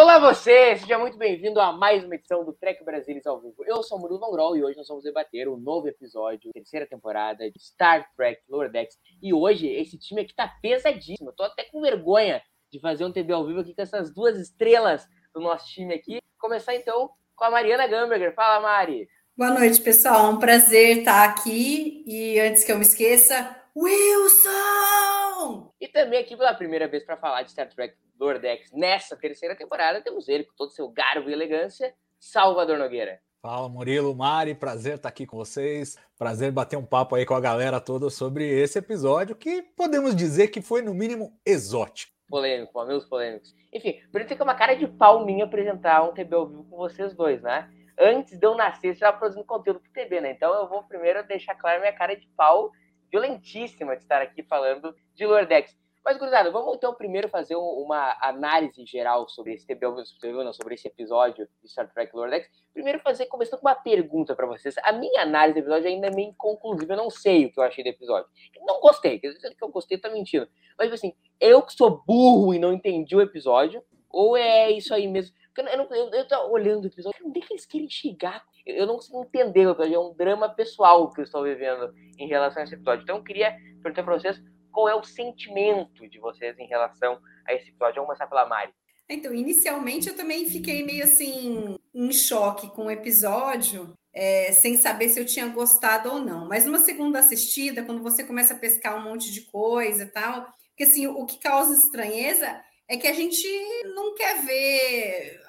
Olá você, seja muito bem-vindo a mais uma edição do Trek Brasilis ao vivo. Eu sou o Murilo Van Grol e hoje nós vamos debater o novo episódio, terceira temporada de Star Trek Lower Decks. E hoje esse time aqui tá pesadíssimo, eu tô até com vergonha de fazer um TB ao vivo aqui com essas duas estrelas do nosso time aqui. Começar então com a Mariana Gamberger. Fala, Mari! Boa noite, pessoal. É um prazer estar aqui. E antes que eu me esqueça, Wilson! E também aqui pela primeira vez para falar de Star Trek Lower Decks nessa terceira temporada, temos ele com todo o seu garbo e elegância, Salvador Nogueira. Fala Murilo, Mari, prazer estar aqui com vocês. Prazer bater um papo aí com a galera toda sobre esse episódio que podemos dizer que foi no mínimo exótico. Polêmico, amigos polêmicos. Enfim, por isso que é uma cara de pau minha apresentar um TB ao vivo com vocês dois, né? Antes de eu nascer, você já produzindo conteúdo pro TB, né? Então eu vou primeiro deixar claro minha cara de pau violentíssima de estar aqui falando de Lower Decks. Mas, gurizada, vamos então primeiro fazer uma análise geral sobre esse TB, não, sobre esse episódio de Star Trek Lower Decks. Primeiro fazer, começando com uma pergunta para vocês. A minha análise do episódio ainda é meio inconclusiva, eu não sei o que eu achei do episódio. Não gostei, quer dizer que eu gostei, tá mentindo. Mas, assim, eu que sou burro e não entendi o episódio, ou é isso aí mesmo? Eu, não, eu, eu tô olhando o episódio, onde é que eles querem chegar? Eu, não consigo entender é um drama pessoal que eu estou vivendo em relação a esse episódio. Então, eu queria perguntar para vocês qual é o sentimento de vocês em relação a esse episódio? Vamos começar pela Mari. Então, inicialmente eu também fiquei meio assim em choque com o episódio, é, sem saber se eu tinha gostado ou não. Mas numa segunda assistida, quando você começa a pescar um monte de coisa e tal, porque assim, o que causa estranheza é que a gente não quer ver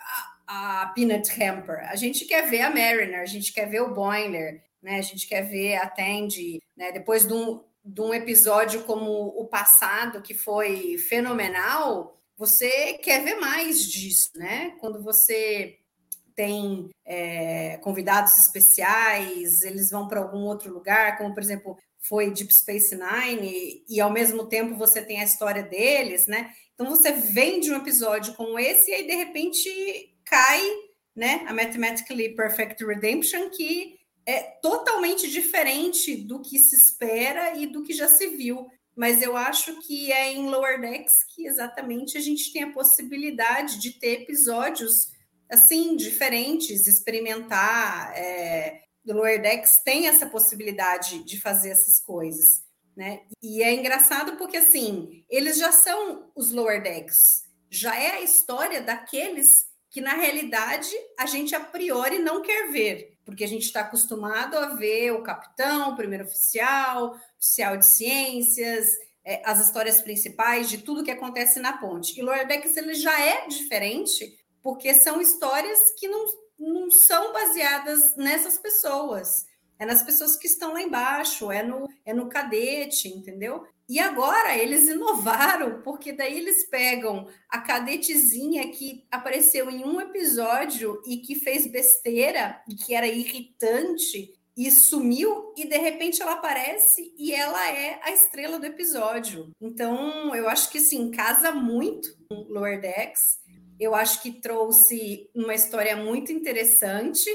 a, Peanut Hamper, a gente quer ver a Mariner, a gente quer ver o Boiler, né? A gente quer ver a Tandy, né? Depois de um, de um episódio como o passado, que foi fenomenal, você quer ver mais disso, né? Quando você tem é, convidados especiais, eles vão para algum outro lugar, como por exemplo foi Deep Space Nine, e, e, ao mesmo tempo você tem a história deles, né? Então você vem de um episódio como esse e aí de repente cai, né? A Mathematically Perfect Redemption, que é totalmente diferente do que se espera e do que já se viu. Mas eu acho que é em Lower Decks que exatamente a gente tem a possibilidade de ter episódios assim diferentes, experimentar. É, Lower Decks tem essa possibilidade de fazer essas coisas, né? E é engraçado porque assim eles já são os Lower Decks, já é a história daqueles que na realidade a gente a priori não quer ver porque a gente está acostumado a ver o capitão, o primeiro oficial, oficial de ciências, é, as histórias principais de tudo que acontece na ponte. E Lower Decks ele já é diferente, porque são histórias que não, não são baseadas nessas pessoas. É nas pessoas que estão lá embaixo, é no, é no cadete, entendeu? E agora eles inovaram, porque daí eles pegam a cadetezinha que apareceu em um episódio e que fez besteira, que era irritante, e sumiu, e de repente ela aparece e ela é a estrela do episódio. Então, eu acho que sim, casa muito com Lower Decks. Eu acho que trouxe uma história muito interessante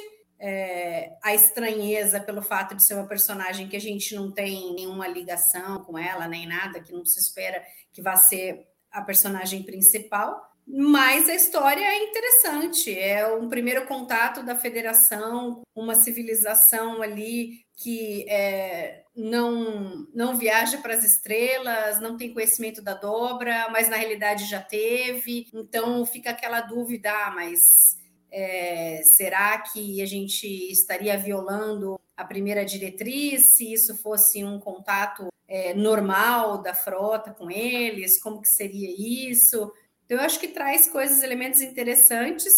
é, a estranheza pelo fato de ser uma personagem que a gente não tem nenhuma ligação com ela, nem nada, que não se espera que vá ser a personagem principal. Mas a história é interessante, é um primeiro contato da federação, uma civilização ali que é, não, não viaja para as estrelas, não tem conhecimento da dobra, mas na realidade já teve. Então fica aquela dúvida, ah, mas é, será que a gente estaria violando a primeira diretriz se isso fosse um contato é, normal da frota com eles? Como que seria isso? Então, eu acho que traz coisas, elementos interessantes.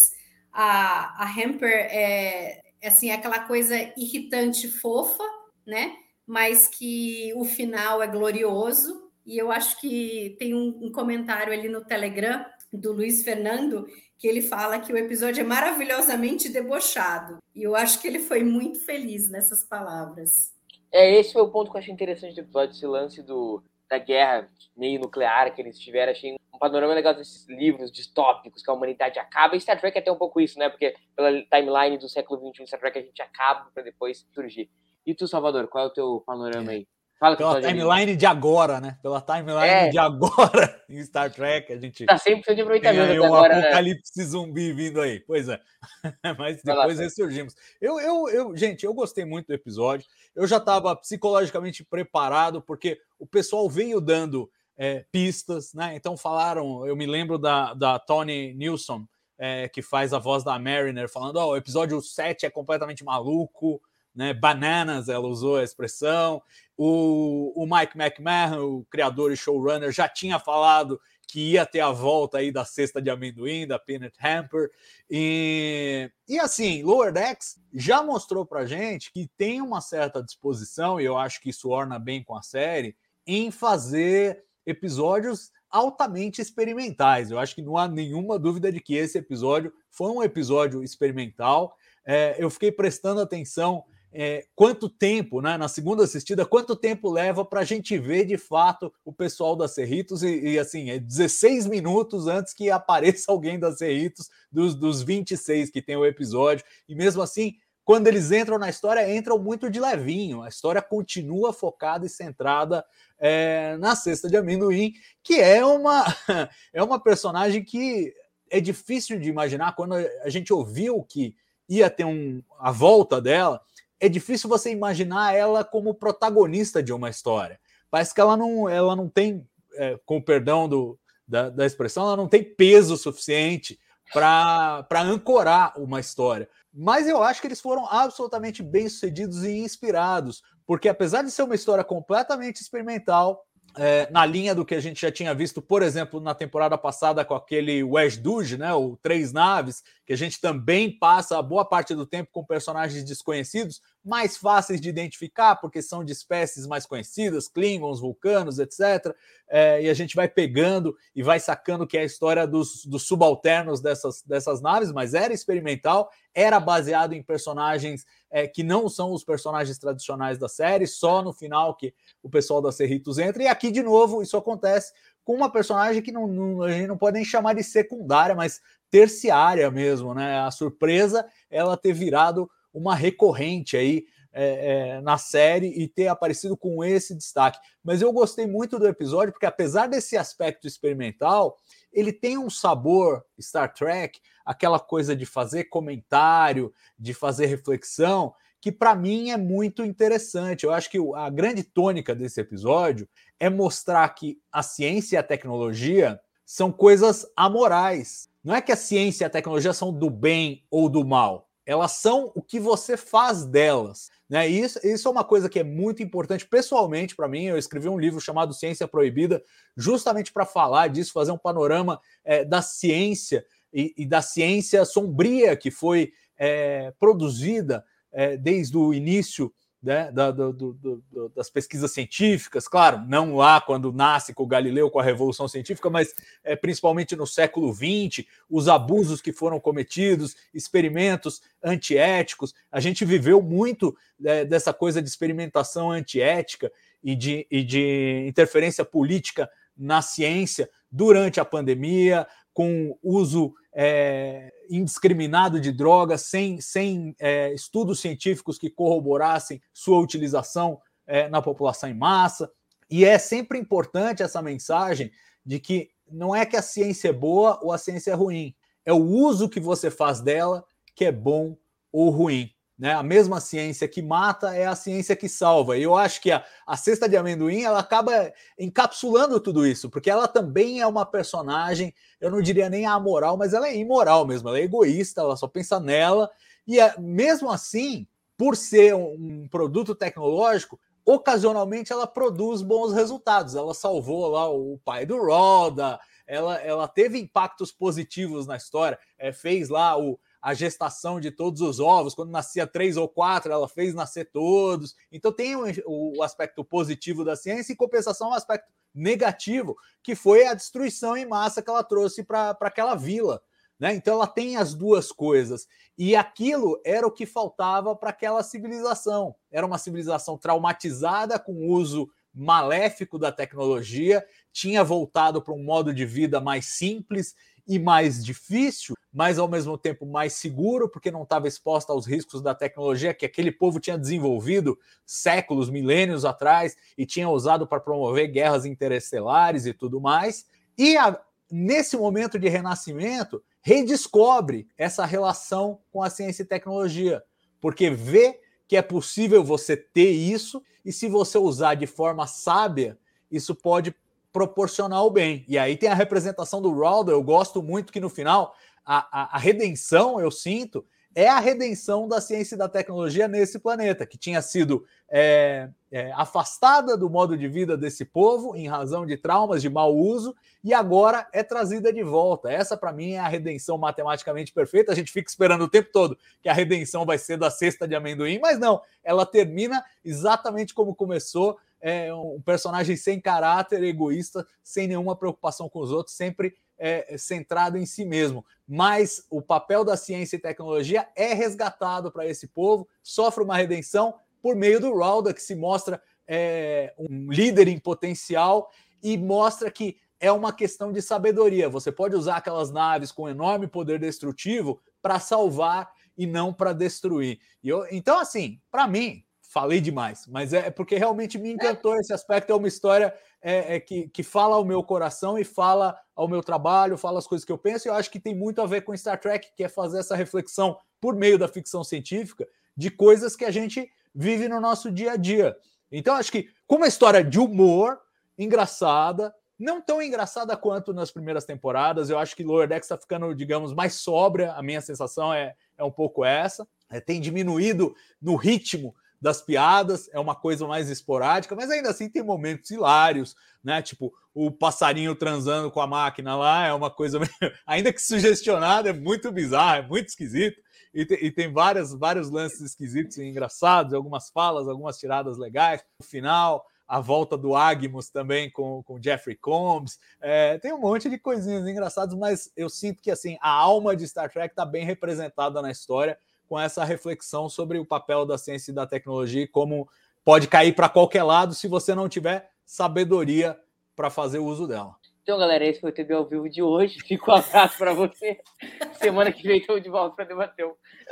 a, a Hamper é assim aquela coisa irritante, fofa, né? Mas que o final é glorioso. E eu acho que tem um, um comentário ali no Telegram do Luiz Fernando que ele fala que o episódio é maravilhosamente debochado. E eu acho que ele foi muito feliz nessas palavras. É, esse foi o ponto que eu achei interessante do episódio, esse lance do, da guerra meio nuclear que eles tiveram. Achei um panorama legal desses livros distópicos que a humanidade acaba. E Star Trek é até um pouco isso, né? Porque pela timeline do século XXI, Star Trek a gente acaba para depois surgir. E tu, Salvador, qual é o teu panorama aí? Fala Pela timeline de agora, né? Pela timeline é. de agora em Star Trek, a gente. Tá sempre de aproveitamento tem aí um agora, né? apocalipse né? zumbi vindo aí. Pois é. Mas depois ressurgimos. Eu, eu, eu, gente, eu gostei muito do episódio. Eu já estava psicologicamente preparado, porque o pessoal veio dando é, pistas, né? Então falaram, eu me lembro da, da Tony Nilsson, é, que faz a voz da Mariner, falando: Ó, oh, o episódio 7 é completamente maluco né? Bananas, ela usou a expressão. O, o Mike McMahon, o criador e showrunner, já tinha falado que ia ter a volta aí da cesta de amendoim, da Peanut Hamper. E, e assim, Lower Decks já mostrou pra gente que tem uma certa disposição, e eu acho que isso orna bem com a série, em fazer episódios altamente experimentais. Eu acho que não há nenhuma dúvida de que esse episódio foi um episódio experimental. É, eu fiquei prestando atenção é, quanto tempo, né, na segunda assistida, quanto tempo leva para a gente ver de fato o pessoal da Cerritos? E, e, assim, é 16 minutos antes que apareça alguém da Cerritos dos, dos 26 que tem o episódio, e mesmo assim, quando eles entram na história, entram muito de levinho, a história continua focada e centrada é, na cesta de amendoim, que é uma, é uma personagem que é difícil de imaginar. Quando a gente ouviu que ia ter um, a volta dela é difícil você imaginar ela como protagonista de uma história. Parece que ela não, ela não tem, é, com o perdão do, da, da expressão, ela não tem peso suficiente para ancorar uma história. Mas eu acho que eles foram absolutamente bem sucedidos e inspirados, porque apesar de ser uma história completamente experimental, é, na linha do que a gente já tinha visto, por exemplo, na temporada passada com aquele West Duge, né, o Três Naves, que a gente também passa boa parte do tempo com personagens desconhecidos, mais fáceis de identificar, porque são de espécies mais conhecidas, Klingons, Vulcanos, etc. É, e a gente vai pegando e vai sacando que é a história dos, dos subalternos dessas, dessas naves, mas era experimental, era baseado em personagens é, que não são os personagens tradicionais da série, só no final que o pessoal da Cerritos entra. E aqui, de novo, isso acontece com uma personagem que não, não, a gente não pode nem chamar de secundária, mas terciária mesmo, né? A surpresa ela ter virado uma recorrente aí é, é, na série e ter aparecido com esse destaque. Mas eu gostei muito do episódio porque, apesar desse aspecto experimental, ele tem um sabor Star Trek, aquela coisa de fazer comentário, de fazer reflexão, que para mim é muito interessante. Eu acho que a grande tônica desse episódio é mostrar que a ciência e a tecnologia são coisas amorais. Não é que a ciência e a tecnologia são do bem ou do mal. Elas são o que você faz delas. Né? E isso, isso é uma coisa que é muito importante pessoalmente para mim. Eu escrevi um livro chamado Ciência Proibida, justamente para falar disso, fazer um panorama é, da ciência e, e, da ciência sombria que foi é, produzida é, desde o início né, da, do, do, do, das pesquisas científicas, claro, não lá quando nasce com o Galileu, com a Revolução Científica, mas é, principalmente no século XX, os abusos que foram cometidos, experimentos antiéticos. A gente viveu muito é, dessa coisa de experimentação antiética e de, e de interferência política na ciência durante a pandemia, com uso é, indiscriminado de drogas, sem, sem é, estudos científicos que corroborassem sua utilização é, na população em massa. E é sempre importante essa mensagem de que não é que a ciência é boa ou a ciência é ruim, é o uso que você faz dela que é bom ou ruim. Né? A mesma ciência que mata é a ciência que salva. E eu acho que a, a cesta de amendoim ela acaba encapsulando tudo isso, porque ela também é uma personagem, eu não diria nem amoral, mas ela é imoral mesmo, ela é egoísta, ela só pensa nela. E é, mesmo assim, por ser um, um produto tecnológico, ocasionalmente ela produz bons resultados. Ela salvou lá o pai do Roda, ela, ela teve impactos positivos na história, é, fez lá o, a gestação de todos os ovos, quando nascia três ou quatro, ela fez nascer todos. Então tem o, aspecto positivo da ciência, e compensação, o aspecto negativo, que foi a destruição em massa que ela trouxe para aquela vila. Né? Então ela tem as duas coisas. E aquilo era o que faltava para aquela civilização. Era uma civilização traumatizada com o uso maléfico da tecnologia, tinha voltado para um modo de vida mais simples e mais difícil, mas ao mesmo tempo mais seguro, porque não estava exposta aos riscos da tecnologia que aquele povo tinha desenvolvido séculos, milênios atrás e tinha usado para promover guerras interestelares e tudo mais. E a, nesse momento de renascimento, redescobre essa relação com a ciência e tecnologia, porque vê que é possível você ter isso e se você usar de forma sábia, isso pode proporcionar o bem. E aí tem a representação do Ronaldo, eu gosto muito que no final a, a, a redenção, eu sinto, é a redenção da ciência e da tecnologia nesse planeta, que tinha sido é, é, afastada do modo de vida desse povo em razão de traumas, de mau uso, e agora é trazida de volta. Essa, para mim, é a redenção matematicamente perfeita. A gente fica esperando o tempo todo que a redenção vai ser da cesta de amendoim, mas não, ela termina exatamente como começou, é um personagem sem caráter, egoísta, sem nenhuma preocupação com os outros, sempre é, centrado em si mesmo. Mas o papel da ciência e tecnologia é resgatado para esse povo, sofre uma redenção por meio do Rauda, que se mostra é, um líder em potencial e mostra que é uma questão de sabedoria. Você pode usar aquelas naves com enorme poder destrutivo para salvar e não para destruir. Eu, então, assim, para mim, falei demais, mas é porque realmente me encantou esse aspecto. É uma história é, é, que, que fala ao meu coração e fala ao meu trabalho, fala as coisas que eu penso. E eu acho que tem muito a ver com Star Trek, que é fazer essa reflexão por meio da ficção científica de coisas que a gente vive no nosso dia a dia. Então, acho que, como uma história de humor, engraçada, não tão engraçada quanto nas primeiras temporadas, eu acho que Lower Decks está ficando, digamos, mais sóbria. A minha sensação é, é um pouco essa. É, tem diminuído no ritmo das piadas, é uma coisa mais esporádica, mas ainda assim tem momentos hilários, né? Tipo, o passarinho transando com a máquina lá é uma coisa, ainda que sugestionada, é muito bizarro, é muito esquisito. E tem, e tem várias, vários lances esquisitos e engraçados, algumas falas, algumas tiradas legais. No final, a volta do Agmus também com, com Jeffrey Combs. É, tem um monte de coisinhas engraçadas, mas eu sinto que assim a alma de Star Trek está bem representada na história com essa reflexão sobre o papel da ciência e da tecnologia e como pode cair para qualquer lado se você não tiver sabedoria para fazer uso dela. Então, galera, esse foi o TV ao vivo de hoje. Fica um abraço para você. Semana que vem estamos de volta para debater.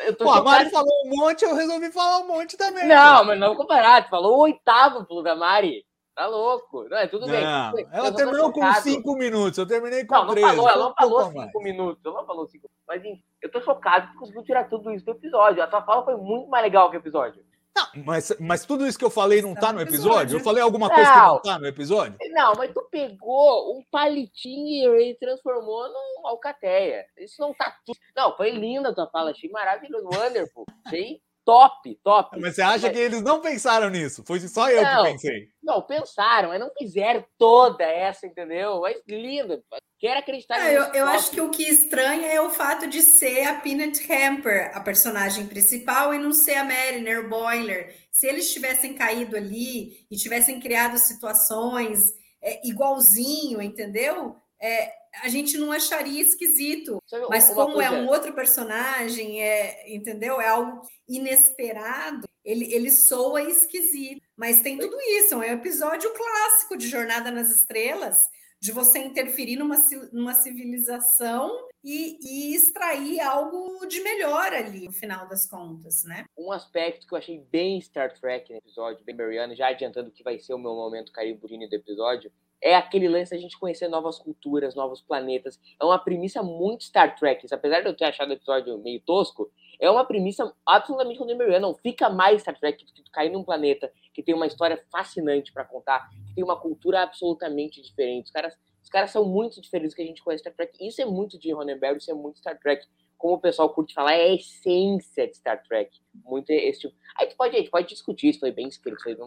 Eu tô Pô, a Mari falou um monte, eu resolvi falar um monte também. Não, pô. mas não comparar. Tu falou o oitavo pulo da Mari. Tá louco. Não, é tudo não, bem. Ela terminou com cinco minutos, eu terminei com não, três. Não, falou, ela não falou cinco mais. minutos. Ela não falou cinco Mas enfim, eu tô chocado que conseguiu tirar tudo isso do episódio. A tua fala foi muito mais legal que o episódio. Não, mas, mas tudo isso que eu falei não tá no episódio? Eu falei alguma coisa que não tá no episódio? Não, mas tu pegou um palitinho e transformou num alcateia. Isso não tá tudo. Não, foi linda a tua fala, achei maravilhoso. Wonderful. Achei top, top. Mas você acha mas... que eles não pensaram nisso? Foi só eu não, que pensei. Não, pensaram, mas não fizeram toda essa, entendeu? Mas lindo. Quero acreditar é, Eu, eu acho que o que estranha é o fato de ser a Peanut Hamper, a personagem principal, e não ser a Mariner Boiler. Se eles tivessem caído ali e tivessem criado situações é, igualzinho, entendeu? É, a gente não acharia esquisito. Mas como é um outro personagem, é, entendeu? É algo inesperado, ele, ele soa esquisito. Mas tem tudo isso, é um episódio clássico de Jornada nas Estrelas, de você interferir numa, numa civilização e, e, extrair algo de melhor ali, no final das contas, né? Um aspecto que eu achei bem Star Trek no episódio, bem Mariana, já adiantando que vai ser o meu momento cariburini do episódio, é aquele lance da gente conhecer novas culturas, novos planetas. É uma premissa muito Star Trek. Apesar de eu ter achado o episódio meio tosco, é uma premissa absolutamente contemporânea. Não fica mais Star Trek do que tu cair num planeta que tem uma história fascinante para contar, que tem uma cultura absolutamente diferente. Os caras, os caras são muito diferentes do que a gente conhece Star Trek. Isso é muito de Ronenberg, isso é muito Star Trek como o pessoal curte falar, é a essência de Star Trek. Muito esse tipo. Aí tu pode, gente pode discutir se foi bem escrito, se foi não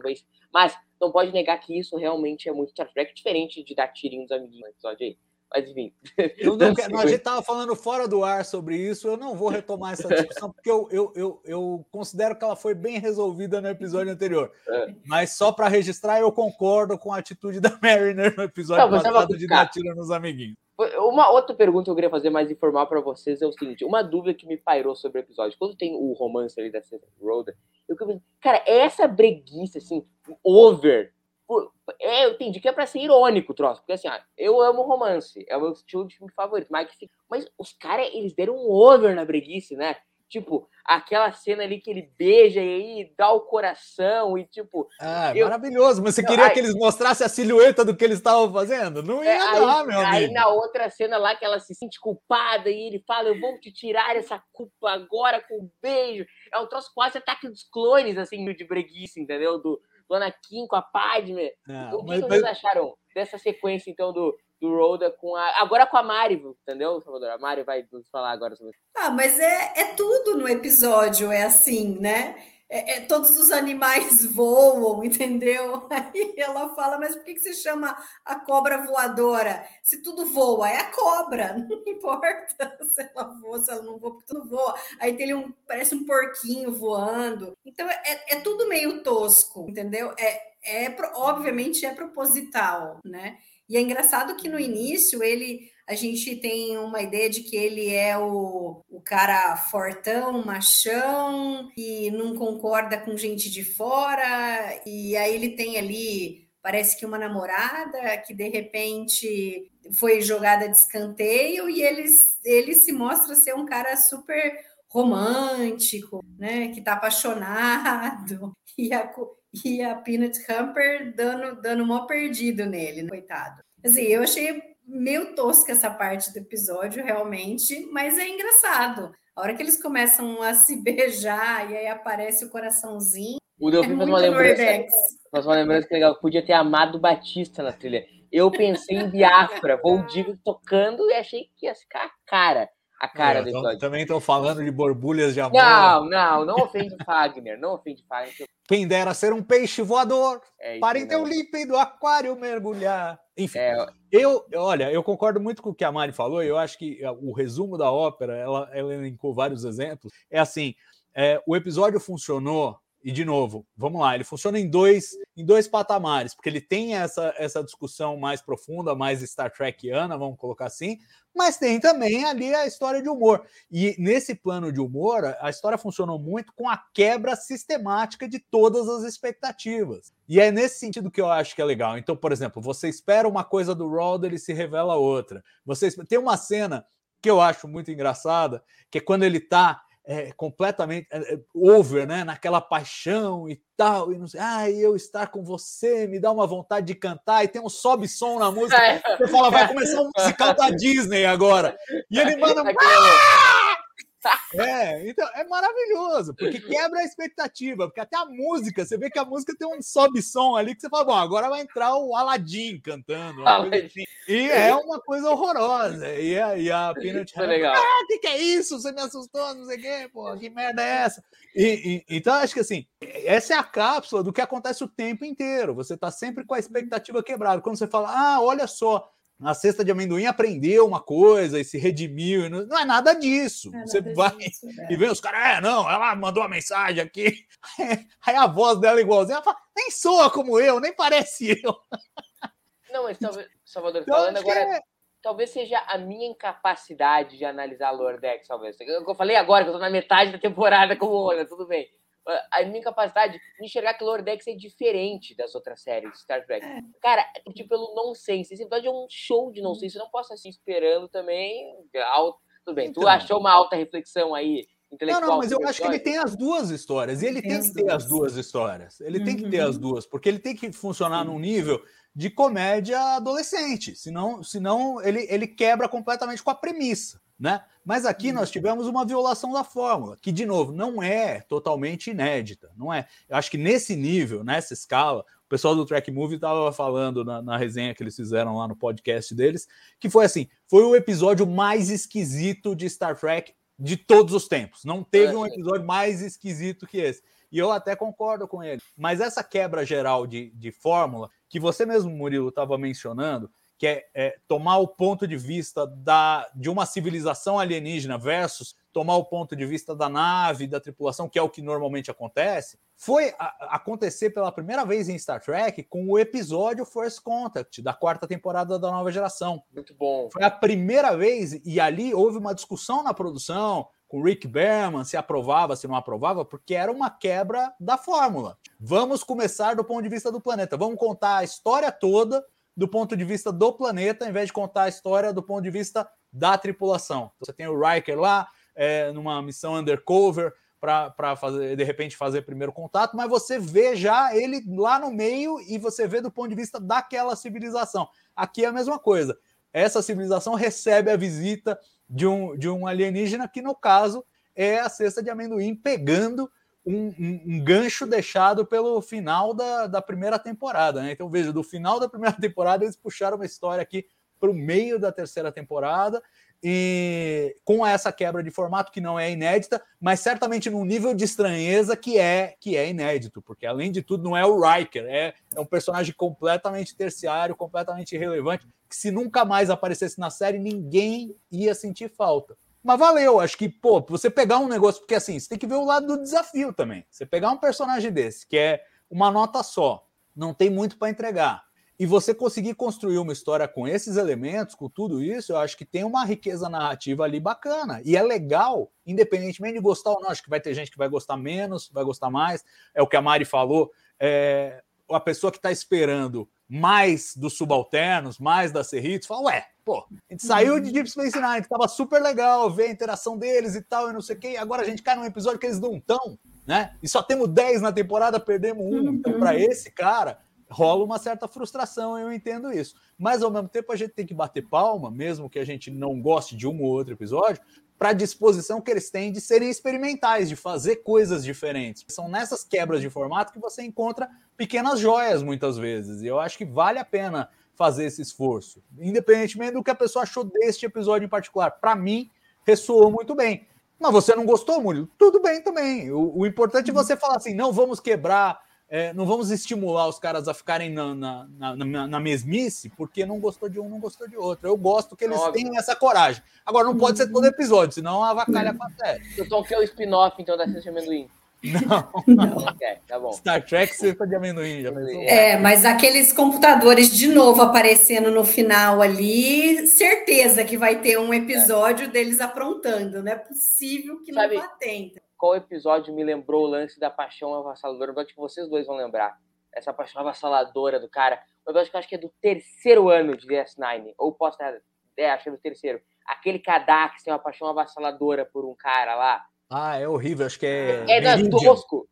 mas não pode negar que isso realmente é muito Star Trek, diferente de dar tirinho dos amiguinhos no episódio aí. Mas enfim. Eu não quero, a gente estava falando fora do ar sobre isso, eu não vou retomar essa discussão, porque eu, eu, eu, eu considero que ela foi bem resolvida no episódio anterior. É. Mas só para registrar, eu concordo com a atitude da Mariner no episódio não, passado de dar tiro nos amiguinhos. Uma outra pergunta que eu queria fazer mais informal para vocês é o seguinte: uma dúvida que me pairou sobre o episódio. Quando tem o romance ali da Roda, eu cara, é essa breguice, assim, over, é, eu entendi que é pra ser irônico o troço, porque assim, ó, eu amo romance, é o meu estilo de filme favorito, mas, mas os caras, eles deram um over na breguice, né? Tipo, aquela cena ali que ele beija e aí dá o coração e tipo. Ah, eu... maravilhoso. Mas você queria aí... que eles mostrassem a silhueta do que eles estavam fazendo? Não ia é, dar, aí, meu amigo. Aí na outra cena lá que ela se sente culpada e ele fala: Eu vou te tirar essa culpa agora com um beijo. É um troço quase ataque dos clones, assim, de breguice, entendeu? Do, do Anakin com a Padme. Não, o que, mas, vocês mas... acharam dessa sequência, então, do, do Rhoda com a. Agora com a Mari, entendeu, Salvador? A Mari vai nos falar agora sobre isso. Ah, mas é, é tudo no episódio, é assim, né? É, é, todos os animais voam, entendeu? Aí ela fala, mas por que, que se chama a cobra voadora? Se tudo voa, é a cobra, não importa se ela voa, se ela não voa, porque tudo voa. Aí tem um, parece um porquinho voando. Então é, é tudo meio tosco, entendeu? É, é obviamente é proposital, né? E é engraçado que no início ele a gente tem uma ideia de que ele é o, o cara fortão, machão, e não concorda com gente de fora, e aí ele tem ali, parece que uma namorada que de repente foi jogada de escanteio, e ele, ele se mostra ser um cara super romântico, né, que tá apaixonado, e a, e a Peanut Hamper dando, dando uma perdido nele, coitado. Assim, eu achei meio tosca essa parte do episódio, realmente, mas é engraçado. A hora que eles começam a se beijar e aí aparece o coraçãozinho. O Delfim é faz uma lembrança. Faz uma lembrança que legal. Podia ter amado Batista na trilha. Eu pensei em Biafra, Vou Digo tocando e achei que ia ficar a cara. A cara é, do episódio. Também estão falando de borbulhas de amor. Não, não, não ofende Fagner, não ofende Fagner. Quem dera ser um peixe voador é para em teu límpido aquário mergulhar. Enfim, é... eu, olha, eu concordo muito com o que a Mari falou. Eu acho que é, o resumo da ópera, ela, ela elencou vários exemplos. É assim: é, o episódio funcionou e de novo, vamos lá, ele funciona em dois, em dois patamares, porque ele tem essa, essa discussão mais profunda, mais Star Trekiana, vamos colocar assim, mas tem também ali a história de humor. E nesse plano de humor, a história funcionou muito com a quebra sistemática de todas as expectativas. E é nesse sentido que eu acho que é legal. Então, por exemplo, você espera uma coisa do Roder e se revela outra. Você tem uma cena que eu acho muito engraçada, que é quando ele está é, completamente é, é, over, né? Naquela paixão e tal, e não sei, ah, eu estar com você me dá uma vontade de cantar, e tem um sobe-som na música. É. Você fala, vai começar um musical da Disney agora. E ele manda. É, então é maravilhoso, porque quebra a expectativa, porque até a música, você vê que a música tem um sobe-som ali que você fala, bom, agora vai entrar o Aladdin cantando. Assim. E é uma coisa horrorosa. E a, e a Peanut é legal. ah, o que, que, é isso? Você me assustou, não sei o quê, pô, que merda é essa? E, e, então, acho que assim, essa é a cápsula do que acontece o tempo inteiro. Você está sempre com a expectativa quebrada. Quando você fala, ah, olha só, na cesta de amendoim aprendeu uma coisa e se redimiu. Não é nada disso. É Você vai disso, é. e vê os caras, é, não, ela mandou uma mensagem aqui. Aí a voz dela é igualzinha, ela fala, nem soa como eu, nem parece eu. Não, mas talvez, Salvador, então, falando agora, é... talvez seja a minha incapacidade de analisar a Lordex, talvez. Eu falei agora que eu tô na metade da temporada como olha, tudo bem a minha capacidade de enxergar que Lordex é diferente das outras séries de Star Trek. É. Cara, tipo, pelo nonsense. Esse episódio é um show de nonsense. Eu não posso assim esperando também. Alto. Tudo bem, então, tu achou uma alta reflexão aí não, não, mas eu acho que ele tem as duas histórias. E ele tem, tem que ter as duas histórias. Ele uhum. tem que ter as uhum. duas, porque ele tem que funcionar Sim. num nível de comédia adolescente. Senão, senão ele, ele quebra completamente com a premissa. Né? Mas aqui nós tivemos uma violação da fórmula, que, de novo, não é totalmente inédita, não é? Eu acho que nesse nível, nessa escala, o pessoal do Track Movie estava falando na, na, resenha que eles fizeram lá no podcast deles, que foi assim: foi o episódio mais esquisito de Star Trek de todos os tempos. Não teve um episódio mais esquisito que esse. E eu até concordo com ele. Mas essa quebra geral de, de fórmula, que você mesmo, Murilo, estava mencionando, que é, é, tomar o ponto de vista da, de uma civilização alienígena versus tomar o ponto de vista da nave, da tripulação, que é o que normalmente acontece, foi a, acontecer pela primeira vez em Star Trek com o episódio First Contact, da quarta temporada da nova geração. Muito bom. Foi a primeira vez, e ali houve uma discussão na produção com Rick Berman, se aprovava, se não aprovava, porque era uma quebra da fórmula. Vamos começar do ponto de vista do planeta, vamos contar a história toda do ponto de vista do planeta, em vez de contar a história do ponto de vista da tripulação. Então, você tem o Riker lá, é, numa missão undercover, para fazer de repente fazer primeiro contato, mas você vê já ele lá no meio e você vê do ponto de vista daquela civilização. Aqui é a mesma coisa. Essa civilização recebe a visita de um, de um alienígena que, no caso, é a cesta de amendoim pegando um, um, um, gancho deixado pelo final da, da primeira temporada. Né? Então, veja, do final da primeira temporada, eles puxaram uma história aqui para o meio da terceira temporada, e com essa quebra de formato que não é inédita, mas certamente num nível de estranheza que é que é inédito, porque além de tudo não é o Riker, é, é um personagem completamente terciário, completamente irrelevante, que se nunca mais aparecesse na série, ninguém ia sentir falta. Mas valeu, acho que, pô, você pegar um negócio, porque assim, você tem que ver o lado do desafio também. Você pegar um personagem desse, que é uma nota só, não tem muito para entregar, e você conseguir construir uma história com esses elementos, com tudo isso, eu acho que tem uma riqueza narrativa ali bacana. E é legal, independentemente de gostar ou não. Acho que vai ter gente que vai gostar menos, vai gostar mais. É o que a Mari falou. É, a pessoa que está esperando mais dos subalternos, mais da Serritos, fala, ué, pô, a gente saiu de Deep Space Nine, que tava super legal ver a interação deles e tal, e não sei o quê, e agora a gente cai num episódio que eles não estão, né? E só temos 10 na temporada, perdemos um. Então, para esse cara, rola uma certa frustração, eu entendo isso. Mas ao mesmo tempo a gente tem que bater palma, mesmo que a gente não goste de um ou outro episódio, para a disposição que eles têm de serem experimentais, de fazer coisas diferentes. São nessas quebras de formato que você encontra pequenas joias muitas vezes. E eu acho que vale a pena fazer esse esforço, independentemente do que a pessoa achou deste episódio em particular. Para mim, ressoou muito bem. Mas você não gostou, Murilo? Tudo bem também. O, o importante é você falar assim: não vamos quebrar é, não vamos estimular os caras a ficarem na, na, na, na, mesmice, porque não gostou de um, não gostou de outro. Eu gosto que eles Óbvio. tenham essa coragem. Agora, não pode ser todo episódio, senão a vacalha com a série. Então, que é o spin-off, então, da Cesta de Amendoim? Não. não. tá bom. Star Trek Cesta de Amendoim. Já pensou? É, mas aqueles computadores de novo aparecendo no final ali, certeza que vai ter um episódio é. deles aprontando. Não é possível que Sabe, não ter qual episódio me lembrou o lance da paixão avassaladora? Eu acho que vocês dois vão lembrar. Essa paixão avassaladora do cara. Um episódio que eu acho que é do terceiro ano de DS9. Ou posso estar. É, acho que é do terceiro. Aquele Kadak tem uma paixão avassaladora por um cara lá. Ah, é horrível, acho que é. É, não, é tosco.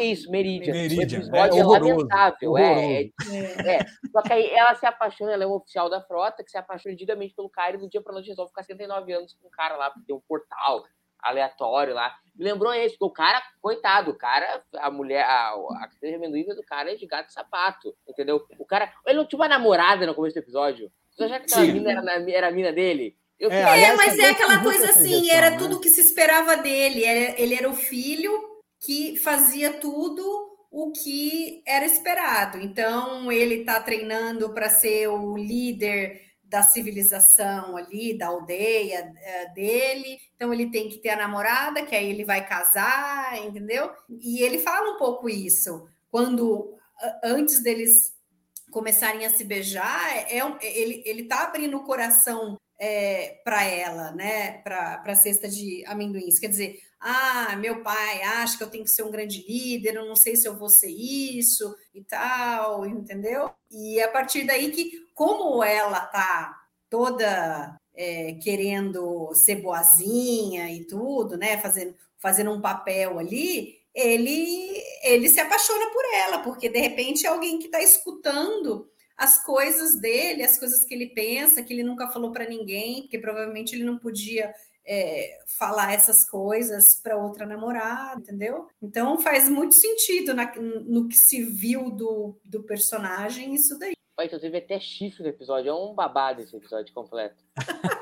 Isso, Meridian. Meridian. O episódio é, é lamentável. É, é, é, Só que aí ela se apaixona, ela é um oficial da frota que se apaixona nitidamente pelo cara e do dia pra noite resolve ficar 79 anos com um cara lá, porque tem um portal aleatório lá. Me lembrou esse, o cara, coitado, o cara, a mulher, a, a de amendoim do cara é de gato e sapato, entendeu? O cara, ele não tinha uma namorada no começo do episódio. Você acha que aquela mina era, era a mina dele? Eu, é, aliás, é, mas é aquela coisa assim, era né? tudo que se esperava dele. Ele era o filho que fazia tudo o que era esperado. Então, ele está treinando para ser o líder da civilização ali, da aldeia é, dele. Então ele tem que ter a namorada, que aí ele vai casar, entendeu? E ele fala um pouco isso. Quando antes deles começarem a se beijar, é, ele, ele tá abrindo o coração é, para ela, né? Para a cesta de amendoins. Quer dizer, ah, meu pai acha que eu tenho que ser um grande líder, eu não sei se eu vou ser isso e tal, entendeu? E é a partir daí que como ela tá toda é, querendo ser boazinha e tudo, né? Fazendo, fazendo um papel ali, ele, ele se apaixona por ela, porque de repente é alguém que está escutando as coisas dele, as coisas que ele pensa, que ele nunca falou para ninguém, porque provavelmente ele não podia é, falar essas coisas para outra namorada, entendeu? Então faz muito sentido na, no que se viu do, do personagem isso daí. Então teve até chifre no episódio. É um babado esse episódio completo.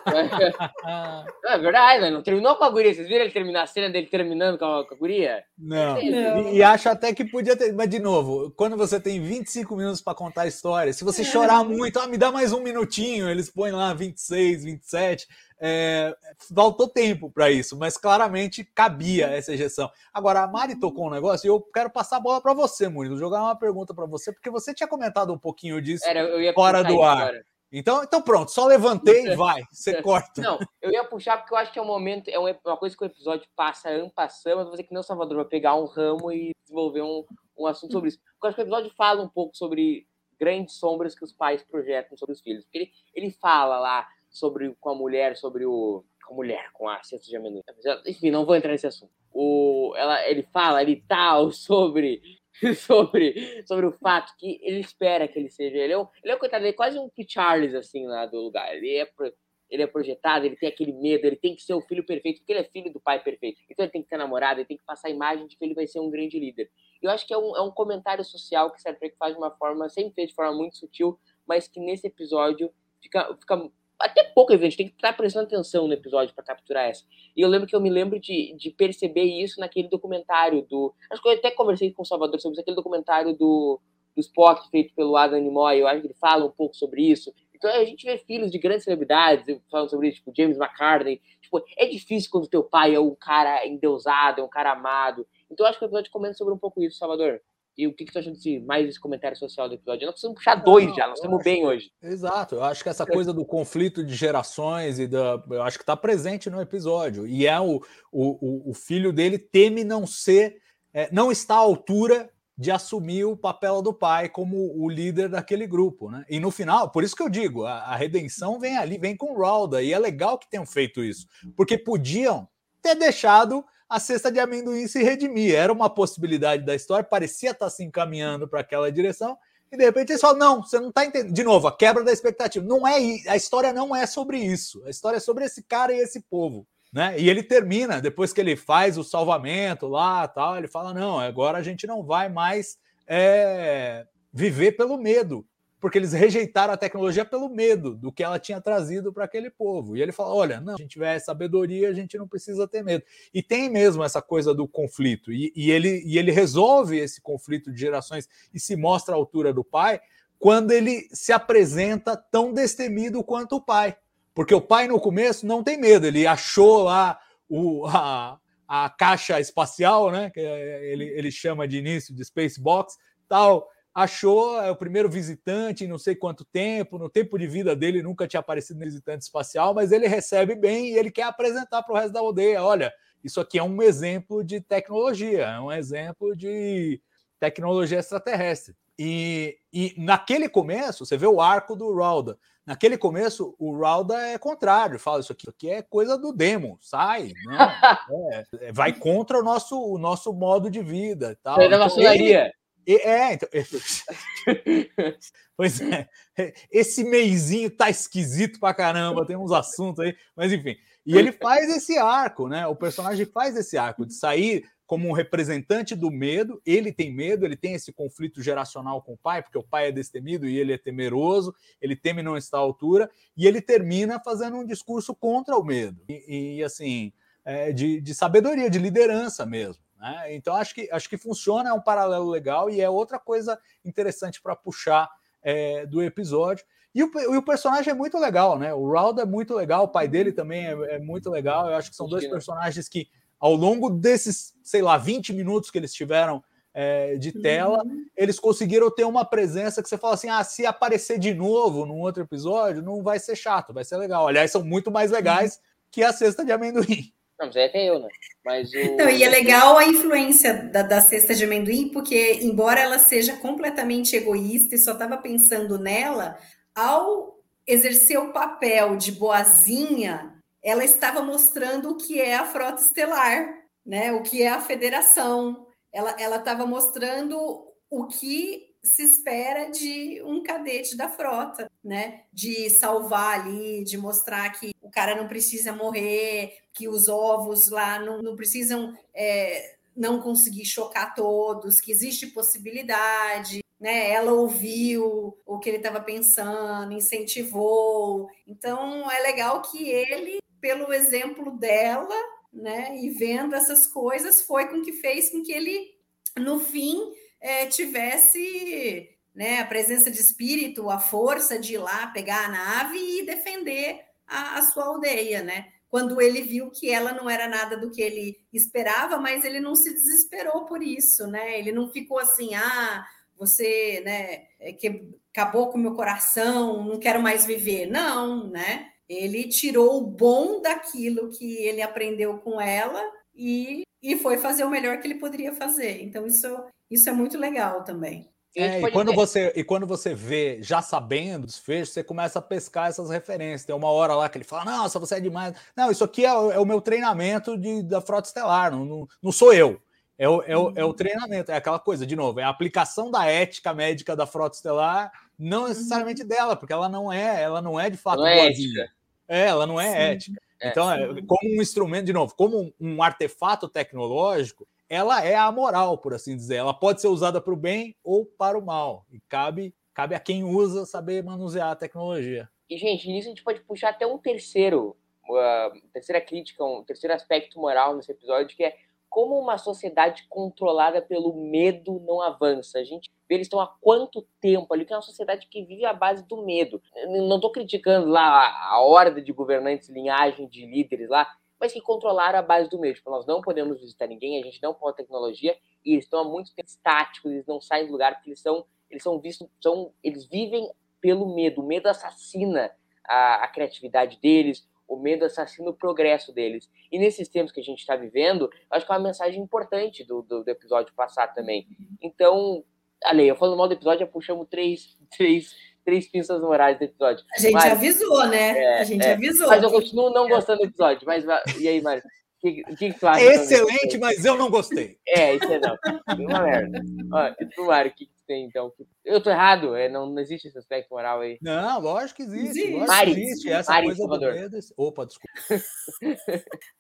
Não, é verdade, né? Não terminou com a guria. Vocês viram ele terminar a cena dele terminando com a, com a guria? Não. não. E, e, acho até que podia ter. Mas, de novo, quando você tem 25 minutos para contar a história, se você chorar muito, ah, me dá mais um minutinho, eles põem lá 26, 27. É, faltou tempo para isso, mas claramente cabia essa ejeção. Agora, a Mari tocou um negócio e eu quero passar a bola para você, Murilo, jogar uma pergunta para você, porque você tinha comentado um pouquinho disso Era, fora do ar. Agora. Então, então pronto, só levantei e vai, você corta. Não, eu ia puxar porque eu acho que é um momento, é uma coisa que o episódio passa ampassando, mas fazer que não Salvador vai pegar um ramo e desenvolver um, um assunto sobre isso. Porque eu acho que o episódio fala um pouco sobre grandes sombras que os pais projetam sobre os filhos. Porque ele, ele fala lá sobre com a mulher, sobre o com a mulher, com a cesta de amendoim. Enfim, não vou entrar nesse assunto. O, ela, ele fala ali tal sobre sobre, sobre o fato que ele espera que ele seja. Ele é um, ele é um coitado, ele é quase um P. Charles, assim, lá do lugar. Ele é, ele é projetado, ele tem aquele medo, ele tem que ser o filho perfeito, porque ele é filho do pai perfeito. Então ele tem que ter namorado, ele tem que passar a imagem de que ele vai ser um grande líder. Eu acho que é um, é um comentário social que Star Trek faz de uma forma, sempre fez de forma muito sutil, mas que nesse episódio fica, fica até pouco evidente, tem que estar prestando atenção no episódio para capturar essa. E eu lembro que eu me lembro de, de perceber isso naquele documentário do. Acho que eu até conversei com o Salvador sobre isso, aquele documentário do, do Spock feito pelo Adam Nimoy. Eu acho que ele fala um pouco sobre isso. Então a gente vê filhos de grandes celebridades falando sobre isso, tipo James McCartney. Tipo, é difícil quando teu pai é um cara endeusado, é um cara amado. Então acho que o episódio comenta sobre um pouco isso, Salvador. E o que, que tu acha desse, mais desse comentário social do episódio? Nós precisamos puxar dois não, já, nós estamos bem hoje. Exato, eu acho que essa coisa do conflito de gerações e da. Eu acho que está presente no episódio. E é o, o, o filho dele teme não ser, é, não está à altura de assumir o papel do pai como o líder daquele grupo, né? E no final, por isso que eu digo, a, a redenção vem ali, vem com o Ralda, e é legal que tenham feito isso, porque podiam ter deixado a cesta de amendoim se redimir. Era uma possibilidade da história, parecia estar se encaminhando para aquela direção, e de repente eles falam: não, você não está entendendo. De novo, a quebra da expectativa. Não é a história não é sobre isso. A história é sobre esse cara e esse povo. Né? E ele termina, depois que ele faz o salvamento lá, tal, ele fala: não, agora a gente não vai mais é, viver pelo medo porque eles rejeitaram a tecnologia pelo medo do que ela tinha trazido para aquele povo. E ele fala: olha, não, a gente tiver sabedoria, a gente não precisa ter medo. E tem mesmo essa coisa do conflito. E, e, ele, e ele resolve esse conflito de gerações e se mostra à altura do pai quando ele se apresenta tão destemido quanto o pai. Porque o pai, no começo, não tem medo, ele achou lá o, a, a caixa espacial, né? Que ele, ele chama de início de Space Box, tal achou é o primeiro visitante em não sei quanto tempo, no tempo de vida dele nunca tinha aparecido no visitante espacial, mas ele recebe bem e ele quer apresentar para o resto da aldeia. Olha, isso aqui é um exemplo de tecnologia, é um exemplo de tecnologia extraterrestre. E, e naquele começo, você vê o arco do Rauda. Naquele começo, o Rauda é contrário, fala isso aqui, isso aqui é coisa do demo, sai, não, é, vai contra o nosso, o nosso modo de vida. Tal. É da maçonaria. É, então. pois é. Esse meizinho tá esquisito pra caramba, tem uns assuntos aí, mas enfim. E ele faz esse arco, né? O personagem faz esse arco de sair como um representante do medo. Ele tem medo, ele tem esse conflito geracional com o pai, porque o pai é destemido e ele é temeroso, ele teme não estar à altura, e ele termina fazendo um discurso contra o medo. E, e assim, é, de, de sabedoria, de liderança mesmo. Né? Então, acho que, acho que funciona, é um paralelo legal e é outra coisa interessante para puxar é, do episódio. E o, e o, personagem é muito legal, né? O Raldo é muito legal, o pai dele também é, é muito legal. Eu acho que são dois personagens que, ao longo desses, sei lá, 20 minutos que eles tiveram é, de tela, uhum. eles conseguiram ter uma presença que você fala assim: ah, se aparecer de novo num outro episódio, não vai ser chato, vai ser legal. Aliás, são muito mais legais uhum. que a cesta de amendoim. Não, mas é até eu, né? Mas o... Não, e é legal a influência da, da cesta de amendoim, porque, embora ela seja completamente egoísta e só estava pensando nela, ao exercer o papel de boazinha, ela estava mostrando o que é a frota estelar, né? O que é a federação. Ela estava mostrando o que se espera de um cadete da frota, né? De salvar ali, de mostrar que o cara não precisa morrer, que os ovos lá não, não precisam é, não conseguir chocar todos, que existe possibilidade. né? Ela ouviu o que ele estava pensando, incentivou. Então é legal que ele, pelo exemplo dela, né, e vendo essas coisas, foi com que fez com que ele, no fim, é, tivesse né, a presença de espírito, a força de ir lá pegar a nave e defender a, a sua aldeia, né? Quando ele viu que ela não era nada do que ele esperava, mas ele não se desesperou por isso, né? Ele não ficou assim, ah, você, né, é que acabou com o meu coração, não quero mais viver. Não, né? Ele tirou o bom daquilo que ele aprendeu com ela e, e foi fazer o melhor que ele poderia fazer. Então, isso, isso é muito legal também. É, e, quando você, e quando você vê, já sabendo dos fechos, você começa a pescar essas referências. Tem uma hora lá que ele fala: Nossa, você é demais. Não, isso aqui é, é o meu treinamento de, da Frota Estelar, não, não, não sou eu. É o, é, o, é o uhum. treinamento, é aquela coisa, de novo, é a aplicação da ética médica da Frota Estelar, não uhum. necessariamente dela, porque ela não é, ela não é de fato não é ética. É, ela não é Sim. ética. É, então, é, como um instrumento, de novo, como um, um artefato tecnológico, ela é amoral, por assim dizer. Ela pode ser usada para o bem ou para o mal. E cabe, cabe a quem usa saber manusear a tecnologia. E, gente, nisso a gente pode puxar até um terceiro, uma terceira crítica, um terceiro aspecto moral nesse episódio, que é como uma sociedade controlada pelo medo não avança. A gente vê eles estão há quanto tempo ali, que é uma sociedade que vive à base do medo. Não estou criticando lá a horda de governantes, linhagem de líderes lá, mas que controlaram a base do medo. Tipo, nós não podemos visitar ninguém, a gente não pode tecnologia, e eles estão há muito tempo estáticos, eles não saem do lugar, porque eles são, eles são vistos, são, eles vivem pelo medo. O medo assassina a, a criatividade deles, o medo assassina o progresso deles. E nesses tempos que a gente está vivendo, acho que é uma mensagem importante do, do, do, episódio passado também. Então, Ale, eu falando mal do episódio, eu puxamos três, três, três pinças morais do episódio. A gente avisou, né? É, a gente é, avisou. Mas eu continuo não gostando do episódio. Mas e aí, Mário? que, que, que Excelente, mas eu não gostei. É, isso é não. Uma merda. Ó, e tu, Mário, o que, que tem então? Eu tô errado? É, não, não existe esse aspecto moral aí. Não, lógico que existe. existe. Lógico Mari, que existe. Essa Mari, coisa Salvador. do medo. Opa, desculpa.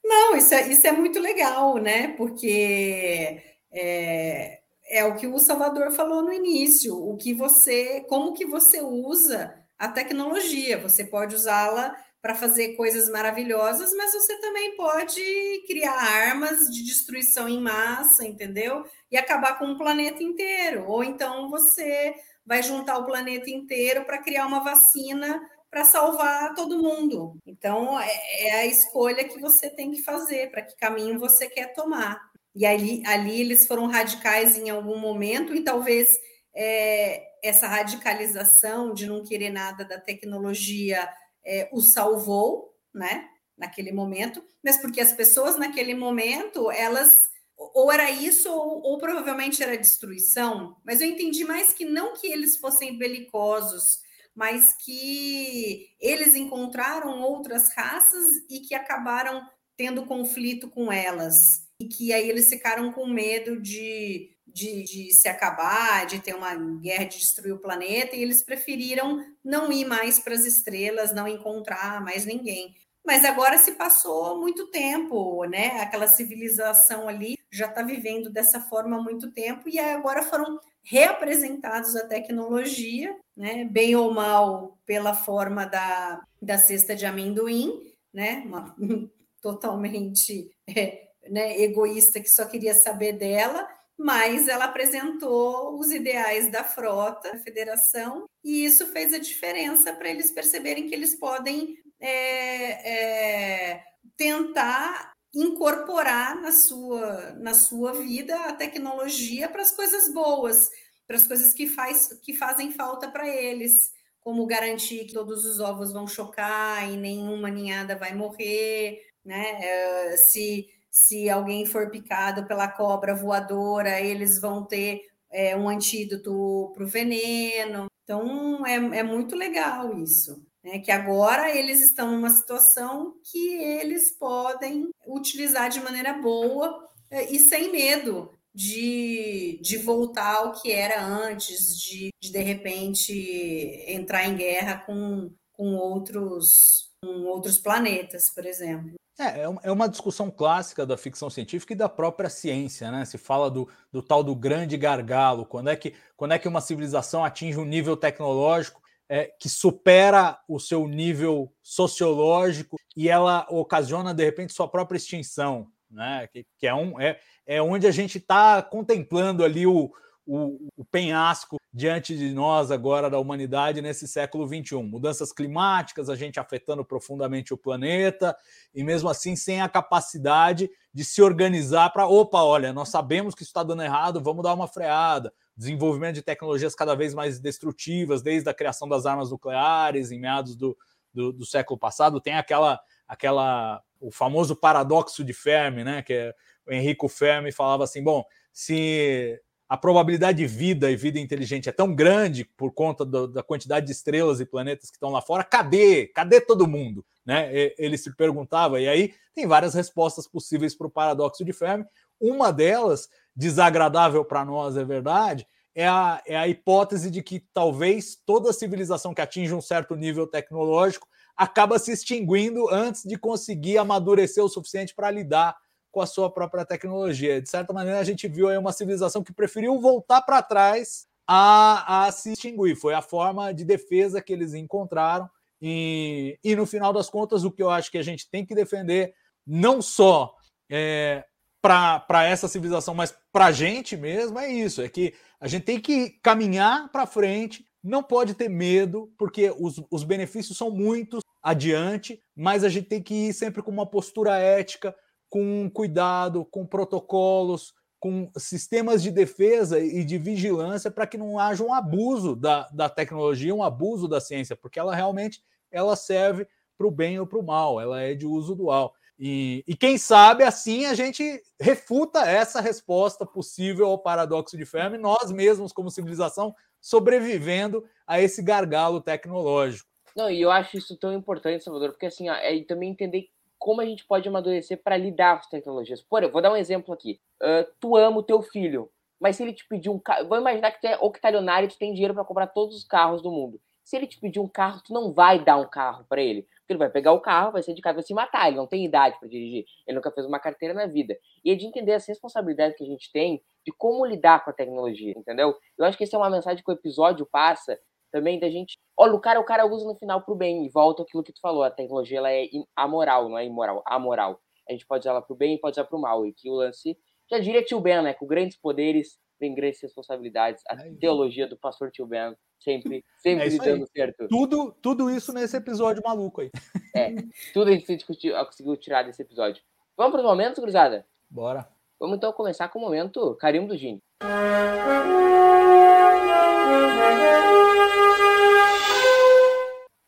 não, isso é, isso é muito legal, né? Porque é, é o que o Salvador falou no início. O que você, como que você usa a tecnologia? Você pode usá-la para fazer coisas maravilhosas, mas você também pode criar armas de destruição em massa, entendeu? E acabar com o planeta inteiro. Ou então você vai juntar o planeta inteiro para criar uma vacina para salvar todo mundo. Então é, é a escolha que você tem que fazer, para que caminho você quer tomar. E ali, ali eles foram radicais em algum momento, e talvez é, essa radicalização de não querer nada da tecnologia é, o salvou, né? Naquele momento, mas porque as pessoas naquele momento elas ou era isso ou, ou, provavelmente era destruição, mas eu entendi mais que não que eles fossem belicosos, mas que eles encontraram outras raças e que acabaram tendo conflito com elas e que aí eles ficaram com medo de de, de, se acabar, de ter uma guerra de destruir o planeta, e eles preferiram não ir mais para as estrelas, não encontrar mais ninguém. Mas agora se passou muito tempo, né? Aquela civilização ali já está vivendo dessa forma há muito tempo, e agora foram reapresentados a tecnologia, né? Bem ou mal, pela forma da, da cesta de amendoim, né? Uma, totalmente é, né, egoísta que só queria saber dela mas ela apresentou os ideais da frota, da federação, e isso fez a diferença para eles perceberem que eles podem é, é, tentar incorporar na sua, na sua vida a tecnologia para as coisas boas, para as coisas que, faz, que fazem falta para eles, como garantir que todos os ovos vão chocar e nenhuma ninhada vai morrer, né? É, se se alguém for picado pela cobra voadora, eles vão ter é, um antídoto para o veneno. Então, é, é muito legal isso. Né? Que agora eles estão numa situação que eles podem utilizar de maneira boa é, e sem medo de, de voltar ao que era antes, de, de de repente entrar em guerra com, com outros outros planetas, por exemplo. É, é, é uma discussão clássica da ficção científica e da própria ciência, né? Se fala do, do tal do grande gargalo, quando é que, quando é que uma civilização atinge um nível tecnológico é, que supera o seu nível sociológico e ela ocasiona, de repente, sua própria extinção, né? Que, que é, um, é, é onde a gente está contemplando ali o, o, o, penhasco diante de nós agora da humanidade nesse século XXI. Mudanças climáticas, a gente afetando profundamente o planeta, e mesmo assim sem a capacidade de se organizar para, opa, olha, nós sabemos que isso está dando errado, vamos dar uma freada. Desenvolvimento de tecnologias cada vez mais destrutivas, desde a criação das armas nucleares em meados do, do, do século passado, tem aquela, aquela, o famoso paradoxo de Fermi, né? Que é, o Enrico Fermi falava assim: bom, se a probabilidade de vida e vida inteligente é tão grande por conta do, da quantidade de estrelas e planetas que estão lá fora, cadê? Cadê todo mundo? Né? Ele se perguntava, e aí tem várias respostas possíveis para o paradoxo de Fermi. Uma delas, desagradável para nós, é verdade, é a, é a hipótese de que talvez toda civilização que atinge um certo nível tecnológico acaba se extinguindo antes de conseguir amadurecer o suficiente para lidar com a sua própria tecnologia. De certa maneira, a gente viu aí uma civilização que preferiu voltar para trás a, a, se extinguir. Foi a forma de defesa que eles encontraram. E, e no final das contas, o que eu acho que a gente tem que defender, não só é, para essa civilização, mas para a gente mesmo, é isso: é que a gente tem que caminhar para frente, não pode ter medo, porque os, os benefícios são muitos adiante, mas a gente tem que ir sempre com uma postura ética, com cuidado, com protocolos, com sistemas de defesa e de vigilância para que não haja um abuso da, da tecnologia, um abuso da ciência, porque ela realmente ela serve para o bem ou para o mal, ela é de uso dual. E, e, quem sabe assim a gente refuta essa resposta possível ao paradoxo de Fermi, nós mesmos, como civilização, sobrevivendo a esse gargalo tecnológico. Não, e eu acho isso tão importante, Salvador, porque assim, é também entender como a gente pode amadurecer para lidar com as tecnologias. Por exemplo, vou dar um exemplo aqui. Uh, tu ama o teu filho, mas se ele te pedir um carro, vou imaginar que tu é octalionário e tu tem dinheiro para comprar todos os carros do mundo. Se ele te pedir um carro, tu não vai dar um carro para ele. Porque ele vai pegar o carro, vai ser de casa, vai se matar. Ele não tem idade para dirigir. Ele nunca fez uma carteira na vida. E é de entender as responsabilidades que a gente tem de como lidar com a tecnologia, entendeu? Eu acho que essa é uma mensagem que o episódio passa também da gente. Olha, o cara, o cara usa no final pro bem. E volta aquilo que tu falou. A tecnologia ela é amoral, não é imoral, amoral. A gente pode usar ela pro bem e pode usar pro mal. E que o lance. Já diria Tio Ben, né? Com grandes poderes vem grandes responsabilidades. A é teologia do pastor Tio Ben sempre, sempre é dando certo. Tudo, tudo isso nesse episódio maluco aí. É, tudo a gente conseguiu tirar desse episódio. Vamos para os momentos, gurizada? Bora. Vamos então começar com o momento carimbo do Gini.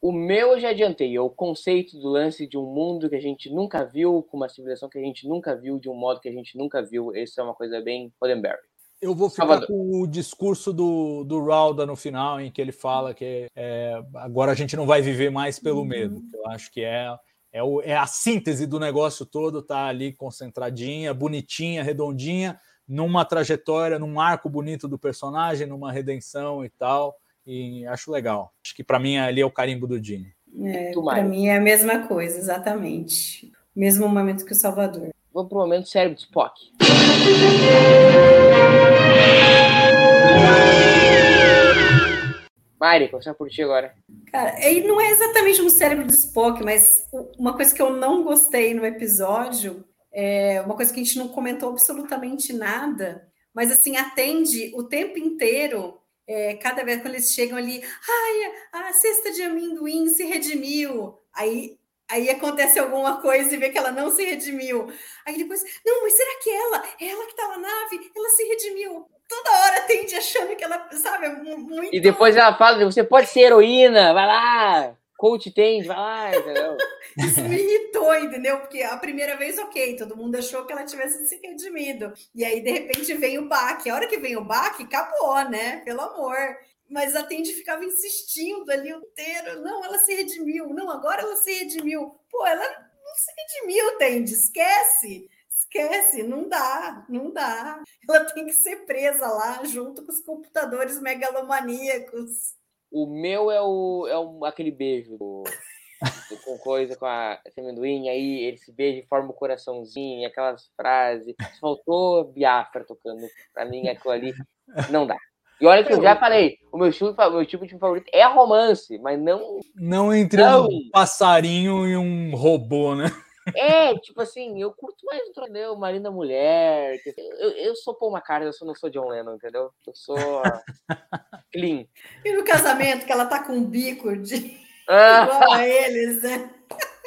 O meu eu já adiantei, é o conceito do lance de um mundo que a gente nunca viu, com uma civilização que a gente nunca viu, de um modo que a gente nunca viu. Isso é uma coisa bem Roddenberry. Eu vou ficar Salvador. com o discurso do, do Rauda no final, em que ele fala que é, agora a gente não vai viver mais pelo uhum. medo. Eu acho que é, é, o, é a síntese do negócio todo, tá ali concentradinha, bonitinha, redondinha, numa trajetória, num arco bonito do personagem, numa redenção e tal e acho legal. Acho que para mim ali é o carimbo do Dini. É, para mim é a mesma coisa, exatamente. Mesmo momento que o Salvador. Vamos para o momento cérebro de Spock. Mari, começar por ti agora. Cara, ele não é exatamente um cérebro de Spock, mas uma coisa que eu não gostei no episódio é uma coisa que a gente não comentou absolutamente nada, mas assim atende o tempo inteiro é, cada vez que eles chegam ali, ai, a cesta de amendoim se redimiu. Aí, aí acontece alguma coisa e vê que ela não se redimiu. Aí depois, não, mas será que ela, ela que está na nave, ela se redimiu? Toda hora tende achando que ela, sabe, muito. E depois ela fala: você pode ser heroína, vai lá coach tende, vai? Isso me irritou, entendeu? Porque a primeira vez, ok, todo mundo achou que ela tivesse se redimido. E aí, de repente, vem o baque. A hora que vem o baque, acabou, né? Pelo amor. Mas a Tende ficava insistindo ali o inteiro. Não, ela se redimiu. Não, agora ela se redimiu. Pô, ela não se redimiu, Tende. Esquece. Esquece, não dá, não dá. Ela tem que ser presa lá junto com os computadores megalomaníacos. O meu é o, é o aquele beijo do, com coisa com a amendoim, aí ele se beija e forma o coraçãozinho, aquelas frases. Faltou Biafra tocando. Pra mim, aquilo ali não dá. E olha que eu já falei, o meu, fa- meu tipo de filme favorito é romance, mas não. Não entre Não. um passarinho e um robô, né? É, tipo assim, eu curto mais o Tronel, Marina Mulher. Eu, eu sou Paul McCartney, eu sou, não sou John Lennon, entendeu? Eu sou clean. E no casamento, que ela tá com um bico de Ah, igual a eles, né?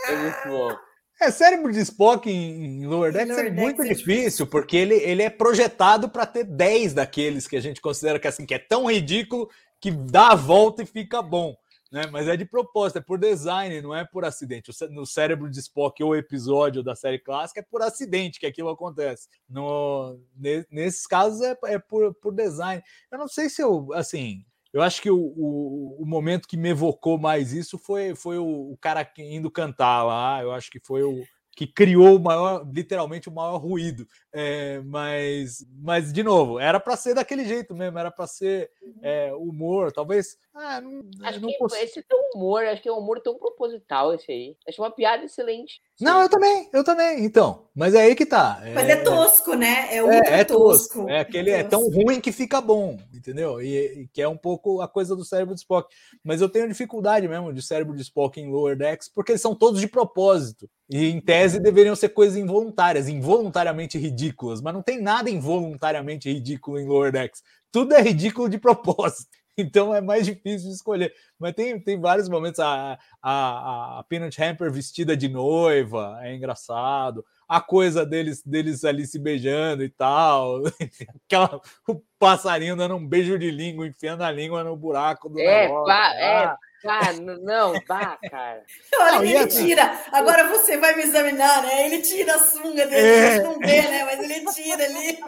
é muito bom. É, cérebro de Spock em, Lower Decks Lower é Decks muito é difícil, porque ele, ele é projetado para ter 10 daqueles que a gente considera que, assim, que é tão ridículo que dá a volta e fica bom. Né? Mas é de propósito, é por design, não é por acidente. No cérebro de Spock, ou episódio da série clássica, é por acidente que aquilo acontece. No, ne- nesses casos é, é por, por design. Eu não sei se eu, assim, eu acho que o, o, o momento que me evocou mais isso foi, foi o, o cara indo cantar lá. Eu acho que foi o que criou o maior, literalmente o maior ruído. É, mas, mas, de novo, era para ser daquele jeito mesmo, era para ser é, humor, talvez. Ah, não, Acho não que consigo- esse tem um humor, acho que é um humor tão proposital esse aí. Acho uma piada excelente. Não, eu também, eu também. Então, mas é aí que tá. Mas é tosco, né? É ultra É, é tosco. tosco. É aquele é tão ruim que fica bom, entendeu? E, e que é um pouco a coisa do cérebro de Spock. Mas eu tenho dificuldade mesmo de cérebro de Spock em Lower Decks, porque eles são todos de propósito. E em tese deveriam ser coisas involuntárias, involuntariamente ridículas, mas não tem nada involuntariamente ridículo em Lower Decks. Tudo é ridículo de propósito. Então é mais difícil de escolher. Mas tem, tem vários momentos. A, a, a Peanut Hamper vestida de noiva é engraçado. A coisa deles, deles ali se beijando e tal. Aquela, o passarinho dando um beijo de língua, enfiando a língua no buraco do É, negócio. é, Ah, pá, n- não, vá, cara. Olha, Não, e ele assim- tira. Agora você vai me examinar, né? Ele tira a sunga dele, É. a gente não vê, né? Mas ele tira ali.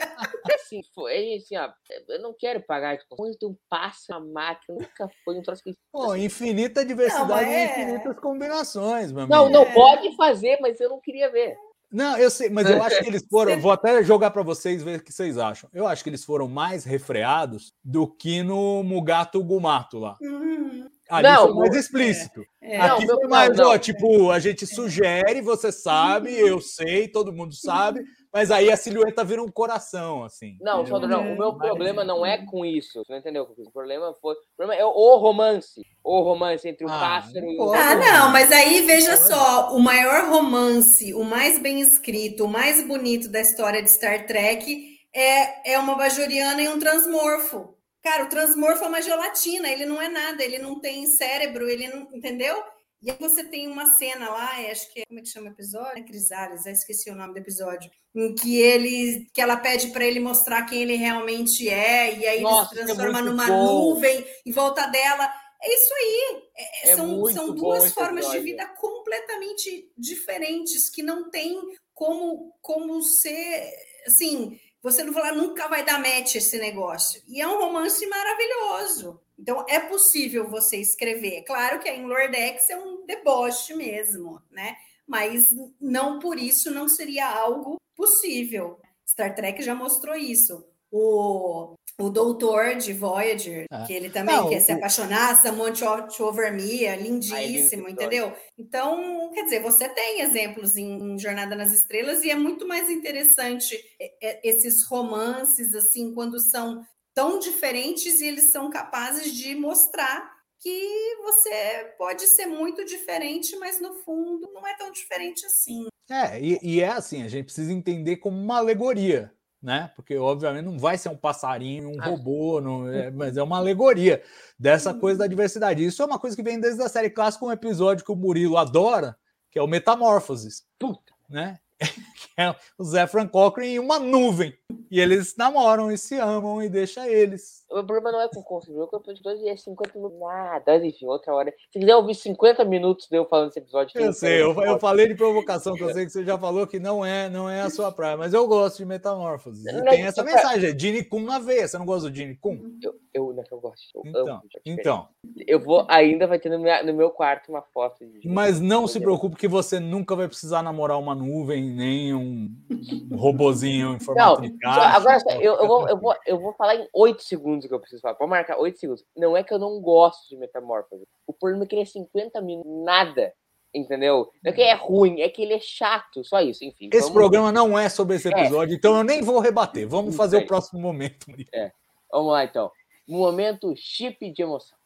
Assim, foi assim, ó, eu não quero pagar de muito um passo a máquina, nunca foi um troço que. Pô, infinita diversidade e é- infinitas combinações, meu Não, amigo. não pode fazer, mas eu não queria ver. Não, eu sei, mas eu acho que eles foram. Vou até jogar para vocês ver o que vocês acham. Eu acho que eles foram mais refreados do que no Mugato Gumato lá. Hum, Ali Não, foi mais é. explícito. é. Não, Aqui meu- foi mais, não, ó, não. tipo, a gente sugere, você sabe, eu sei, todo mundo sabe, mas aí a silhueta vira um coração, assim. Não? Sandro, não. O meu Mas- problema não é com isso. Você não entendeu? O problema foi. O problema é o romance. O romance entre o Ah, pássaro e o. não Ah, não, mas aí veja Não, só, o maior romance, o mais bem escrito, o mais bonito da história de Star Trek é, é uma bajoriana e um transmorfo. Cara, o transmorfo é uma gelatina, ele não é nada, ele não tem cérebro, ele não. Entendeu? E aí você tem uma cena lá, é, acho que é, como é que chama o episódio? É Crisales, eu esqueci o nome do episódio, em que ele, que ela pede para ele mostrar quem ele realmente é, e aí Nossa, ele se é transforma muito numa bom. nuvem em volta dela. É isso aí. É- É são, são duas formas de episódio. vida completamente diferentes que não tem como como ser assim. Você não falar nunca vai dar match esse negócio. E é um romance maravilhoso. Então é possível você escrever. Claro que a Inlordex é um deboche mesmo, né? Mas não por isso não seria algo possível. Star Trek já mostrou isso. O, o doutor de Voyager, Ah. que ele também Não, quer se o- apaixonar, Samantha Over Me, é lindíssimo, lindo, entendeu? Então, quer dizer, você tem exemplos em, em Jornada nas Estrelas e é muito mais interessante é, é, esses romances, assim, quando são tão diferentes e eles são capazes de mostrar que você pode ser muito diferente, mas no fundo não é tão diferente assim. É, e, e é assim, a gente precisa entender como uma alegoria, né? Porque, obviamente, não vai ser um passarinho, um Ah. robô, não, é- mas é uma alegoria dessa coisa da diversidade. Isso é uma coisa que vem desde a série clássica, um episódio que o Murilo adora, que é o Metamorfoses, Puta. né? é o Zefran Cochrane em uma nuvem. E eles namoram e se amam e deixa eles. O meu problema não é com o Consul, o meu episódio é 50 minutos. Nada, enfim, outra hora. Se quiser ouvir 50 minutos de eu falando desse episódio, Eu sei, eu, eu falei de provocação, que eu sei que você já falou que não é, não é a sua praia, mas eu gosto de Metamorfoses. E Não, tem essa pra- mensagem, é Gene Kun na veia. Você não gosta do Gene Kun? Eu, eu, não é que eu gosto. Eu Então, amo. Então, Eu vou, ainda vai ter no meu, no meu quarto uma foto de. mas não se preocupe que você nunca vai precisar namorar uma nuvem, nem um, um robozinho em formato Não, de caixa. agora eu, eu, vou, eu, vou, eu vou falar em 8 segundos que eu preciso falar. Pode marcar 8 segundos. Não é que eu não gosto de metamorfose. O problema é que ele é 50 minutos, nada. Entendeu? Não é que é ruim, é que ele é chato, só isso. Enfim. Esse vamos- programa não é sobre esse É. episódio, então eu nem vou rebater. Vamos fazer aí. o próximo momento. Vamos lá, então. Momento chip de emoção.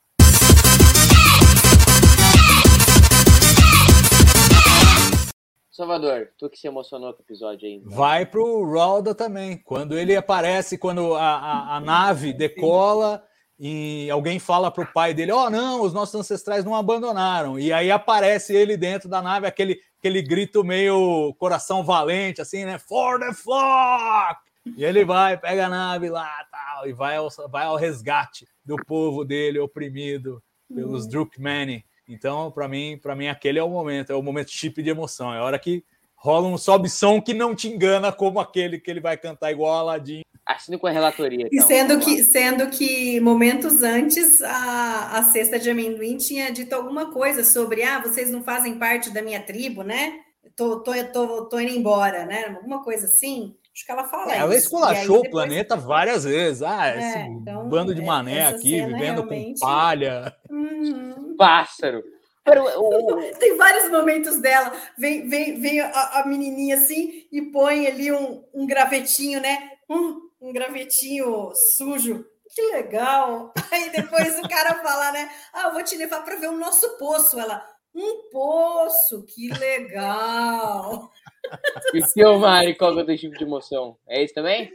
Salvador, tu que se emocionou com o episódio aí. Vai pro Ralda também. Quando ele aparece, quando a, a, a nave decola e alguém fala pro pai dele: Ó, não, os nossos ancestrais não abandonaram. E aí aparece ele dentro da nave, aquele, aquele grito meio coração valente, assim, né? For the flock! E ele vai, pega a nave lá tal, e vai ao, vai ao resgate do povo dele oprimido pelos Drukmani. Então, para mim, para mim, aquele é o momento, é o momento chip de emoção. É a hora que rola um sobe-som que não te engana como aquele que ele vai cantar igual a Aladdin. Assine com a relatoria. E então. sendo Vamos que, sendo que momentos antes a, a cesta de amendoim tinha dito alguma coisa sobre ah, vocês não fazem parte da minha tribo, né? Tô, tô, tô, tô indo embora, né? Alguma coisa assim. Acho que ela fala Ela isso. esculachou aí o depois- planeta várias vezes. Ah, É, esse então, bando de é, mané aqui, vivendo realmente- com palha. Uhum. Pássaro. Tem vários momentos dela. Vem, vem, vem a, a menininha assim e põe ali um, um gravetinho, né? Um, um gravetinho sujo. Que legal. Aí depois o cara fala, né? Ah, eu vou te levar para ver o nosso poço. Ela, um poço, que legal. E o seu Mari, qual é o teu tipo de emoção? É isso também?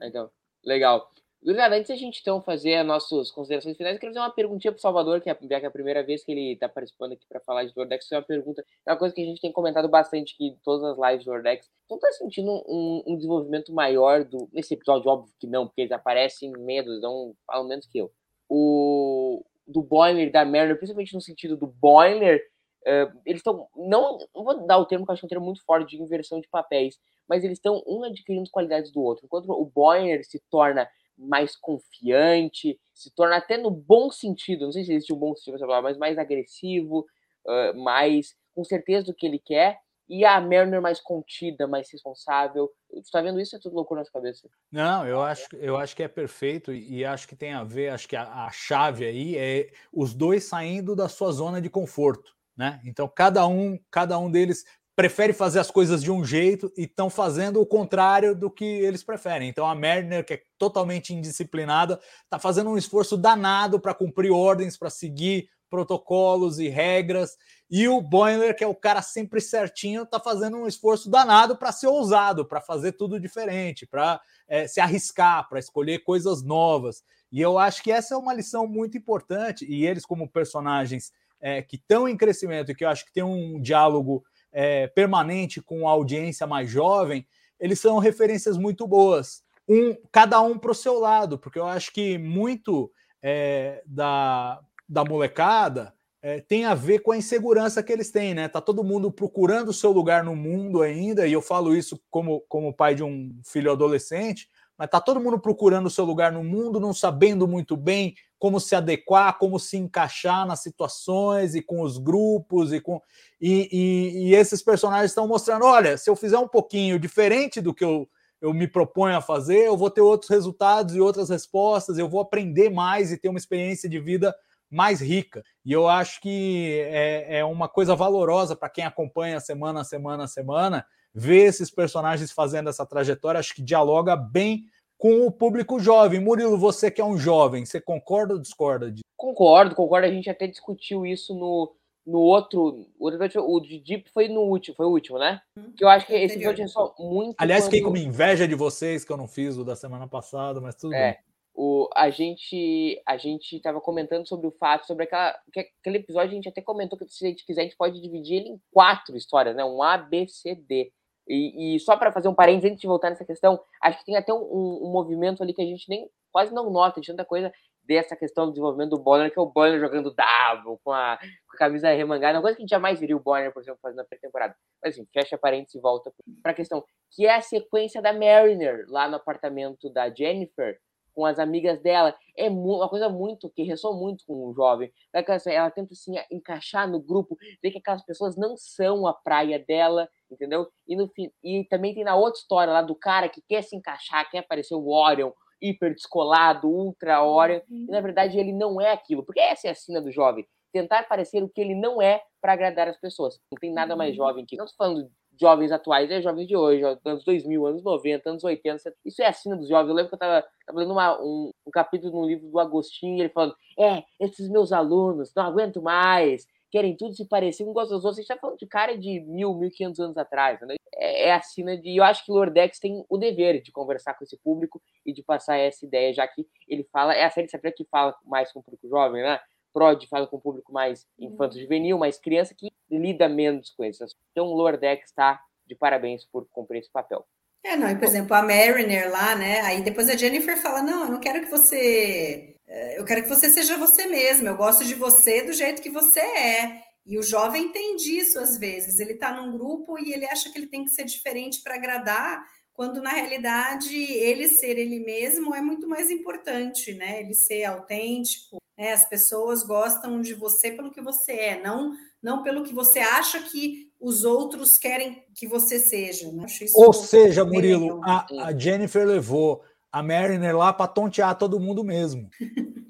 Então, legal. Gurizada, antes da gente então fazer as nossas considerações finais, eu quero fazer uma perguntinha pro Salvador, que é que é a primeira vez que ele tá participando aqui para falar de Dordex. Isso é uma pergunta, é uma coisa que a gente tem comentado bastante aqui em todas as lives do Dordex. Tu não tá sentindo um, um desenvolvimento maior do. Nesse episódio, óbvio que não, porque eles aparecem menos, não falam menos que eu. O do Boiler da Mariner, principalmente no sentido do Boiler, eh, eles estão. Não, não vou dar o termo, que eu acho que é um termo muito forte de inversão de papéis, mas eles estão um adquirindo qualidades do outro. Enquanto o Boiler se torna mais confiante, se torna até no bom sentido, não sei se existe um bom sentido mas mais agressivo, ah, mais com certeza do que ele quer, e a Mariner mais contida, mais responsável. Tu tá vendo isso? É tudo loucura na sua cabeça. Não, eu acho, eu acho que é perfeito e e acho que tem a ver, acho que a, a chave aí é os dois saindo da sua zona de conforto, né? Então cada um, cada um deles prefere fazer as coisas de um jeito e estão fazendo o contrário do que eles preferem. Então a Mariner, que é totalmente indisciplinada, está fazendo um esforço danado para cumprir ordens, para seguir protocolos e regras. E o Boiler, que é o cara sempre certinho, está fazendo um esforço danado para ser ousado, para fazer tudo diferente, para eh, se arriscar, para escolher coisas novas. E eu acho que essa é uma lição muito importante. E eles, como personagens eh, que estão em crescimento e que eu acho que tem um diálogo eh, permanente com a audiência mais jovem, eles são referências muito boas. Um, cada um para o seu lado, porque eu acho que muito eh, da, da molecada é, tem a ver com a insegurança que eles têm, né? Tá todo mundo procurando o seu lugar no mundo ainda, e eu falo isso como, como pai de um filho adolescente, mas tá todo mundo procurando o seu lugar no mundo, não sabendo muito bem como se adequar, como se encaixar nas situações e com os grupos e com e, e, e esses personagens estão mostrando, olha, se eu fizer um pouquinho diferente do que eu eu me proponho a fazer, eu vou ter outros resultados e outras respostas, eu vou aprender mais e ter uma experiência de vida mais rica. E eu acho que é, é uma coisa valorosa para quem acompanha semana a semana a semana, ver esses personagens fazendo essa trajetória, acho que dialoga bem com o público jovem. Murilo, você que é um jovem, você concorda ou discorda disso? Concordo, concordo. A gente até discutiu isso no, no outro. O de Deep foi no último, foi o último, né? Que eu acho que esse episódio é só muito. Aliás, fiquei quando- com inveja de vocês que eu não fiz o da semana passada, mas tudo É. bem. O, a gente a gente estava comentando sobre o fato, sobre aquela, que aquele episódio, a gente até comentou que se a gente quiser, a gente pode dividir ele em quatro histórias, né? Um A, B, C, D. E, e só para fazer um parênteses, antes de voltar nessa questão, acho que tem até um, um- um movimento ali que a gente nem quase não nota de tanta coisa dessa questão do desenvolvimento do Bonner, que é o Bonner jogando double, com a, com a camisa remangada, uma coisa que a gente jamais viria o Bonner, por exemplo, fazendo na pré-temporada. Mas assim, fecha parênteses e volta para a questão, que é a sequência da Mariner lá no apartamento da Jennifer, com as amigas dela. É uma coisa muito que ressoa muito com o jovem. Né, que Ela, tenta assim, encaixar no grupo, ver que aquelas pessoas não são a praia dela, entendeu? E, no, fim- e também tem na outra história lá do cara que quer se encaixar, quer aparecer o Orion, hiper descolado, ultra Orion, e na verdade ele não é aquilo, porque essa é a cena do jovem. tentar parecer o que ele não é para agradar as pessoas. Não tem nada mais jovem que. Não estou falando jovens atuais, é jovens de hoje, anos 2000, anos 90, anos 80. Isso é a sina dos jovens. Eu lembro que eu estava lendo uma, um, um capítulo no livro do Agostinho, ele falando: É, esses meus alunos, não aguento mais, querem tudo se parecer um gosta gente está falando de cara de mil, mil quinhentos anos atrás. Né? É, é a sina de. Eu acho que Lordex tem o dever de conversar com esse público e de passar essa ideia, já que ele fala. É a série sempre que fala mais com o público jovem, né? Prod fala com o público mais infanto-juvenil, mais criança, que lida menos com isso. Então, o Lordex está de parabéns por cumprir esse papel. É, não, e por exemplo, a Mariner lá, né? Aí depois a Jennifer fala: Não, eu não quero que você. Eh, eu quero que você seja você mesmo, eu gosto de você do jeito que você é. E o jovem tem disso às vezes. Ele está num grupo e ele acha que ele tem que ser diferente para agradar, quando na realidade ele ser ele mesmo é muito mais importante, né? Ele ser autêntico, né? As pessoas gostam de você pelo que você é, não não pelo que você acha que os outros querem que você seja. Né? Ou seja, Murilo, a, a, Jennifer levou a Mariner lá para tontear todo mundo mesmo.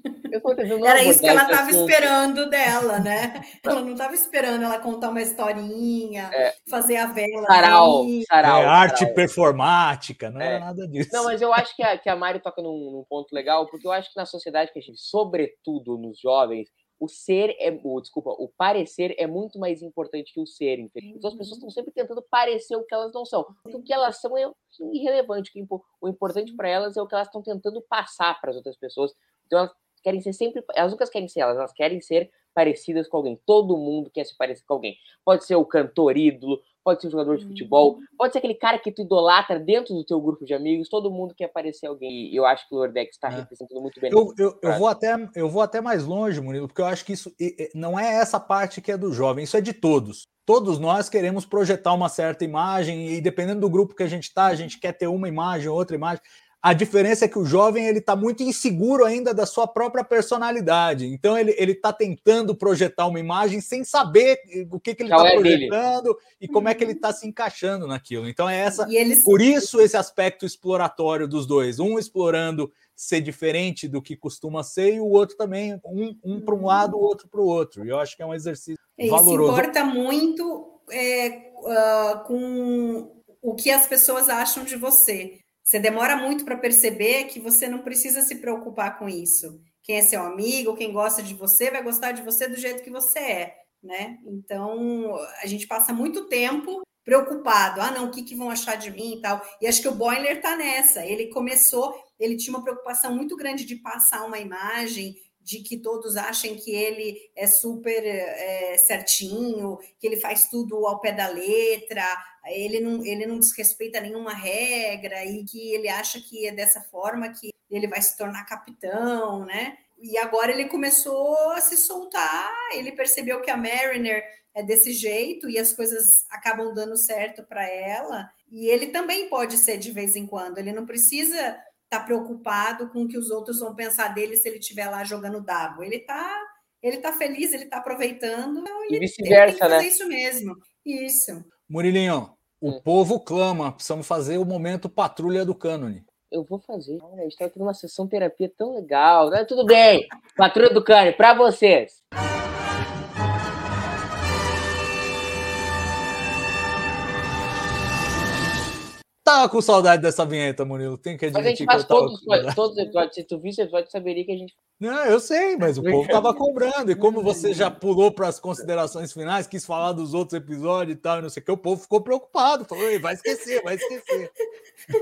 Era isso que ela estava esperando dela, né? Ela não estava esperando ela contar uma historinha, é. fazer a vela. Sarau, sarau, é, arte sarau. performática, não é. era nada disso. Não, mas eu acho que a, que a Mari toca num, num ponto legal, porque eu acho que na sociedade que a gente, sobretudo nos jovens, o ser é, o, desculpa, o parecer é muito mais importante que o ser. Entendeu? Então as pessoas estão sempre tentando parecer o que elas não são. Porque o que elas são é irrelevante. O importante para elas é o que elas estão tentando passar para as outras pessoas. Então elas querem ser sempre, elas nunca querem ser elas, elas querem ser parecidas com alguém. Todo mundo quer se parecer com alguém. Pode ser o cantor ídolo, pode ser um jogador de futebol, uhum. pode ser aquele cara que tu idolatra dentro do teu grupo de amigos, todo mundo quer parecer alguém. E eu acho que o Lordex está é. representando muito bem. Eu, eu, eu, vou até, eu vou até mais longe, Murilo, porque eu acho que isso não é essa parte que é do jovem, isso é de todos. Todos nós queremos projetar uma certa imagem e dependendo do grupo que a gente está, a gente quer ter uma imagem, outra imagem. A diferença é que o jovem ele está muito inseguro ainda da sua própria personalidade. Então ele ele está tentando projetar uma imagem sem saber o que, que ele está é projetando dele. e como é que ele está se encaixando naquilo. Então é essa. Eles... Por isso esse aspecto exploratório dos dois, um explorando ser diferente do que costuma ser e o outro também um, um para um lado, o outro para o outro. E eu acho que é um exercício Isso valoroso. Isso importa muito é, uh, com o que as pessoas acham de você. Você demora muito para perceber que você não precisa se preocupar com isso. Quem é seu amigo, quem gosta de você, vai gostar de você do jeito que você é, né? Então, a gente passa muito tempo preocupado. Ah, não, o que, que vão achar de mim e tal. E acho que o Boiler tá nessa. Ele começou, ele tinha uma preocupação muito grande de passar uma imagem de que todos achem que ele é super é, certinho, que ele faz tudo ao pé da letra, ele não, ele não desrespeita nenhuma regra e que ele acha que é dessa forma que ele vai se tornar capitão, né? E agora ele começou a se soltar, ele percebeu que a Mariner é desse jeito e as coisas acabam dando certo para ela, e ele também pode ser de vez em quando, ele não precisa tá preocupado com o que os outros vão pensar dele se ele estiver lá jogando dado. Ele tá, ele tá feliz, ele tá aproveitando. Então e vice-versa, né? isso mesmo. Isso. Murilinho, o hum. povo clama, precisamos fazer o momento patrulha do cânone. Eu vou fazer. Olha, a gente tá tendo uma sessão terapia tão legal. Né? Tudo bem. Patrulha do cânone, para vocês. Tava com saudade dessa vinheta, Murilo. Tem que admitir. Mas a gente faz todos, todos os episódios. Se tu visse o episódio, saberia que a gente. Não, eu sei, mas o povo tava cobrando. E como você já pulou para as considerações finais, quis falar dos outros episódios e tal, e não sei o que, o povo ficou preocupado. Falou, vai esquecer, vai esquecer.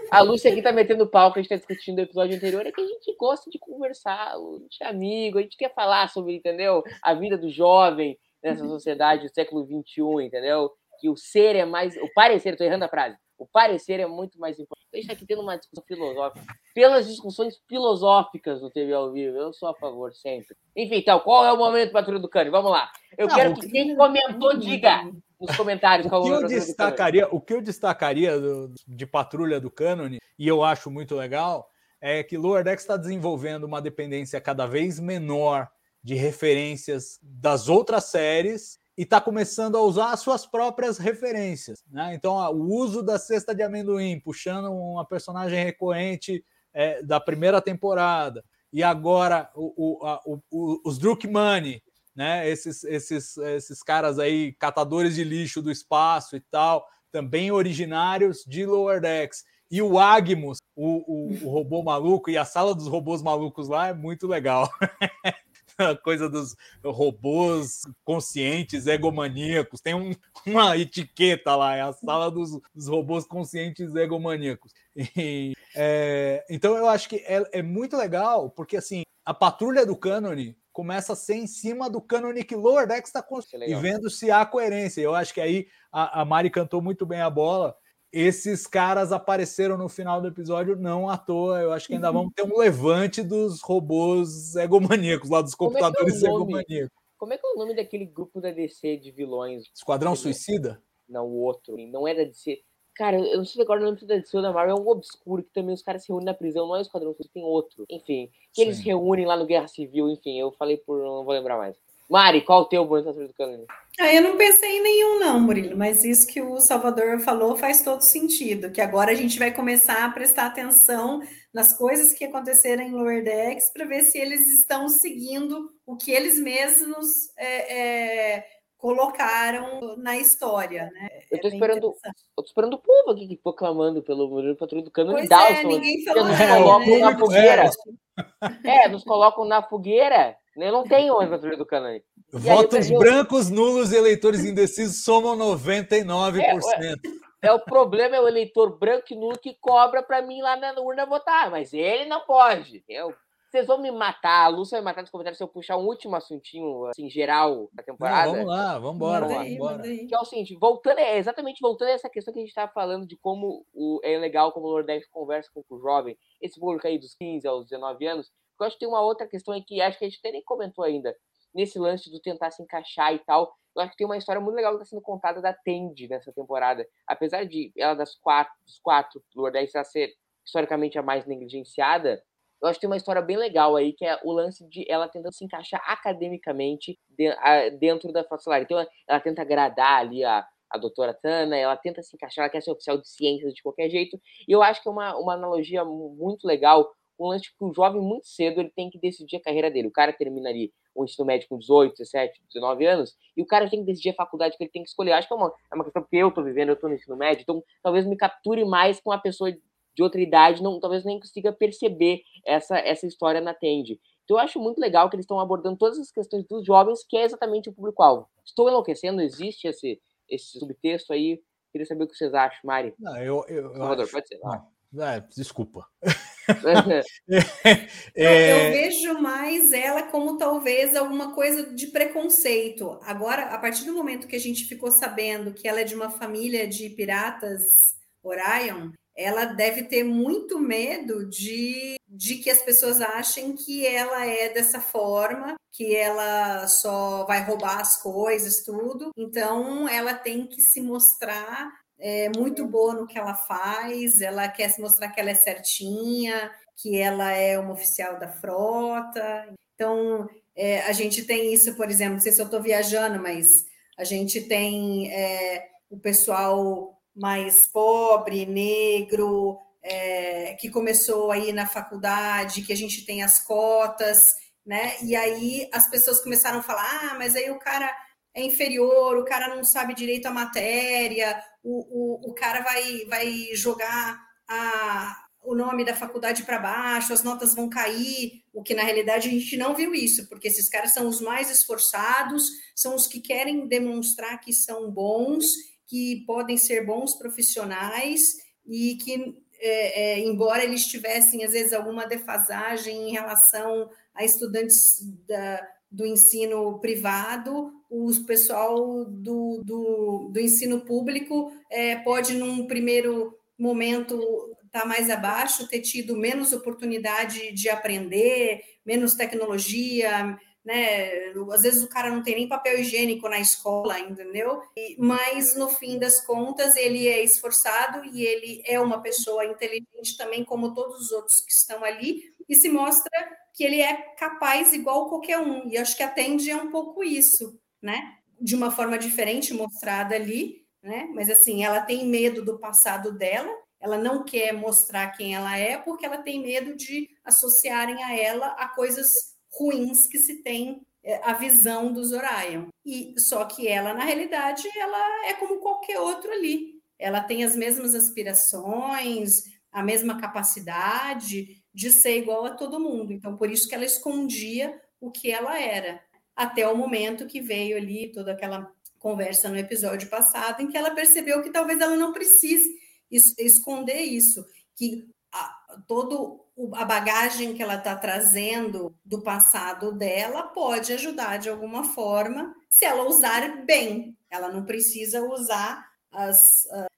A Lúcia aqui tá metendo pau que a gente tá discutindo no episódio anterior. É que a gente gosta de conversar, a gente é amigo, a gente quer falar sobre, entendeu? A vida do jovem nessa sociedade do século XXI, entendeu? Que o ser é mais. O parecer, tô errando a frase o parecer é muito mais importante. A gente está aqui tendo uma discussão filosófica. Pelas discussões filosóficas no TV ao vivo, eu sou a favor sempre. Enfim, então, qual é o momento Patrulha do Cane? Vamos lá. Eu Não, quero que quem comentou diga nos comentários qual o que eu destacaria, O que eu destacaria do, de Patrulha do Cânone, e eu acho muito legal, é que Lower Decks está desenvolvendo uma dependência cada vez menor de referências das outras séries e está começando a usar as suas próprias referências. Né? Então, o uso da cesta de amendoim, puxando uma personagem recorrente é, da primeira temporada, e agora o, o, a, o, os Drukmani né? Esses, esses, esses caras aí, catadores de lixo do espaço e tal, também originários de Lower Decks. E o Agmus, o, o robô maluco, e a sala dos robôs malucos lá é muito legal. a coisa dos robôs conscientes, egomaníacos. Tem um, uma etiqueta lá, é a sala dos, dos robôs conscientes egomaníacos. E, é, então eu acho que é, é, muito legal, porque assim, a patrulha do cânone começa a ser em cima do cânone que Lower Decks está construindo e vendo se há coerência. Eu acho que aí a, a Mari cantou muito bem a bola esses caras apareceram no final do episódio não à toa. Eu acho que ainda uhum. vamos ter um levante dos robôs egomaníacos, lá dos computadores Como é, é egomaníacos. Como é que é o nome daquele grupo da DC de vilões? Esquadrão Suicida? Não, o outro. Não é da DC. Cara, eu não sei agora o nome da DC ou da Marvel, é um obscuro que também os caras se reúnem na prisão, não é Esquadrão Suicida, tem outro. Enfim, que Sim. eles reúnem lá no Guerra Civil, enfim, eu falei por. não vou lembrar mais. Mari, qual o teu bonito do cânone? Ah, eu não pensei em nenhum, não, Murilo, mas isso que o Salvador falou faz todo sentido. Que agora a gente vai começar a prestar atenção nas coisas que aconteceram em Lower Decks para ver se eles estão seguindo o que eles mesmos é, é, colocaram na história, né? Eu tô é esperando, eu tô esperando o povo aqui proclamando pelo Murilo Patrulha do Cânone pois Dawson. É, ninguém falou nos colocam né? na fogueira. É, nos colocam na fogueira eu não tenho a patrulha do Canaã. Votos brancos, nulos e eleitores indecisos somam 99%. É, é, o problema é o eleitor branco e nulo que cobra para mim lá na urna votar, mas ele não pode. Eu, vocês vão me matar, a Lúcia vai me matar nos comentários se eu puxar um último assuntinho, assim, geral da temporada. Não, vamos lá, vamos embora. Vamos embora. Que é o seguinte, voltando, é exatamente voltando a essa questão que a gente estava falando de como o, é legal como o Lordex conversa com o jovem, esse público aí dos 15 aos 19 anos, eu acho que tem uma outra questão aí que acho que a gente até nem comentou ainda, nesse lance do tentar se encaixar e tal. Eu acho que tem uma história muito legal que está sendo contada da Tende nessa temporada. Apesar de ela, das quatro, dos quatro Lordex, ser historicamente a mais negligenciada, eu acho que tem uma história bem legal aí, que é o lance de ela tentando se encaixar academicamente dentro da Frota Então, ela tenta agradar ali a, a doutora Tana, ela tenta se encaixar, ela quer ser oficial de ciências de qualquer jeito. E eu acho que é uma, uma analogia muito legal um lance que o jovem muito cedo ele tem que decidir a carreira dele. O cara termina ali o ensino médio com 18, 17, 19 anos, e o cara tem que decidir a faculdade que ele tem que escolher. Acho que é uma, é uma questão que eu tô vivendo, eu tô no ensino médio, então talvez me capture mais com a pessoa de outra idade, não, talvez nem consiga perceber essa, essa história na Tende. Então eu acho muito legal que eles estão abordando todas as questões dos jovens, que é exatamente o público-alvo. Estou enlouquecendo? Existe esse, esse subtexto aí? Queria saber o que vocês acham, Mari. Não, eu, eu, Salvador, acho... pode ser. Não, é, desculpa. é... Eu vejo mais ela como talvez alguma coisa de preconceito. Agora, a partir do momento que a gente ficou sabendo que ela é de uma família de piratas Orion, ela deve ter muito medo de, de que as pessoas achem que ela é dessa forma, que ela só vai roubar as coisas, tudo. Então, ela tem que se mostrar é muito boa no que ela faz, ela quer se mostrar que ela é certinha, que ela é uma oficial da frota. Então, é, a gente tem isso, por exemplo, não sei se eu estou viajando, mas a gente tem é, o pessoal mais pobre, negro, é, que começou aí na faculdade, que a gente tem as cotas, né? E aí as pessoas começaram a falar: ah, mas aí o cara é inferior, o cara não sabe direito a matéria, o, o, o cara vai, vai jogar a, o nome da faculdade para baixo, as notas vão cair, o que na realidade a gente não viu isso, porque esses caras são os mais esforçados, são os que querem demonstrar que são bons, que podem ser bons profissionais e que, é, é, embora eles tivessem às vezes alguma defasagem em relação a estudantes da, do ensino privado, o pessoal do, do, do ensino público é, pode, num primeiro momento, estar tá mais abaixo, ter tido menos oportunidade de aprender, menos tecnologia, né? Às vezes o cara não tem nem papel higiênico na escola, entendeu? E, mas no fim das contas ele é esforçado e ele é uma pessoa inteligente também, como todos os outros que estão ali, e se mostra que ele é capaz igual qualquer um. E acho que atende a um pouco isso né? De uma forma diferente mostrada ali, né? Mas assim, ela tem medo do passado dela, ela não quer mostrar quem ela é, porque ela tem medo de associarem a ela a coisas ruins que se tem é, a visão dos Orion. E só que ela, na realidade, ela é como qualquer outro ali. Ela tem as mesmas aspirações, a mesma capacidade de ser igual a todo mundo. Então, por isso que ela escondia o que ela era, até o momento que veio ali toda aquela conversa no episódio passado, em que ela percebeu que talvez ela não precise esconder isso, que a, todo a bagagem que ela está trazendo do passado dela pode ajudar de alguma forma, se ela usar bem. Ela não precisa usar as,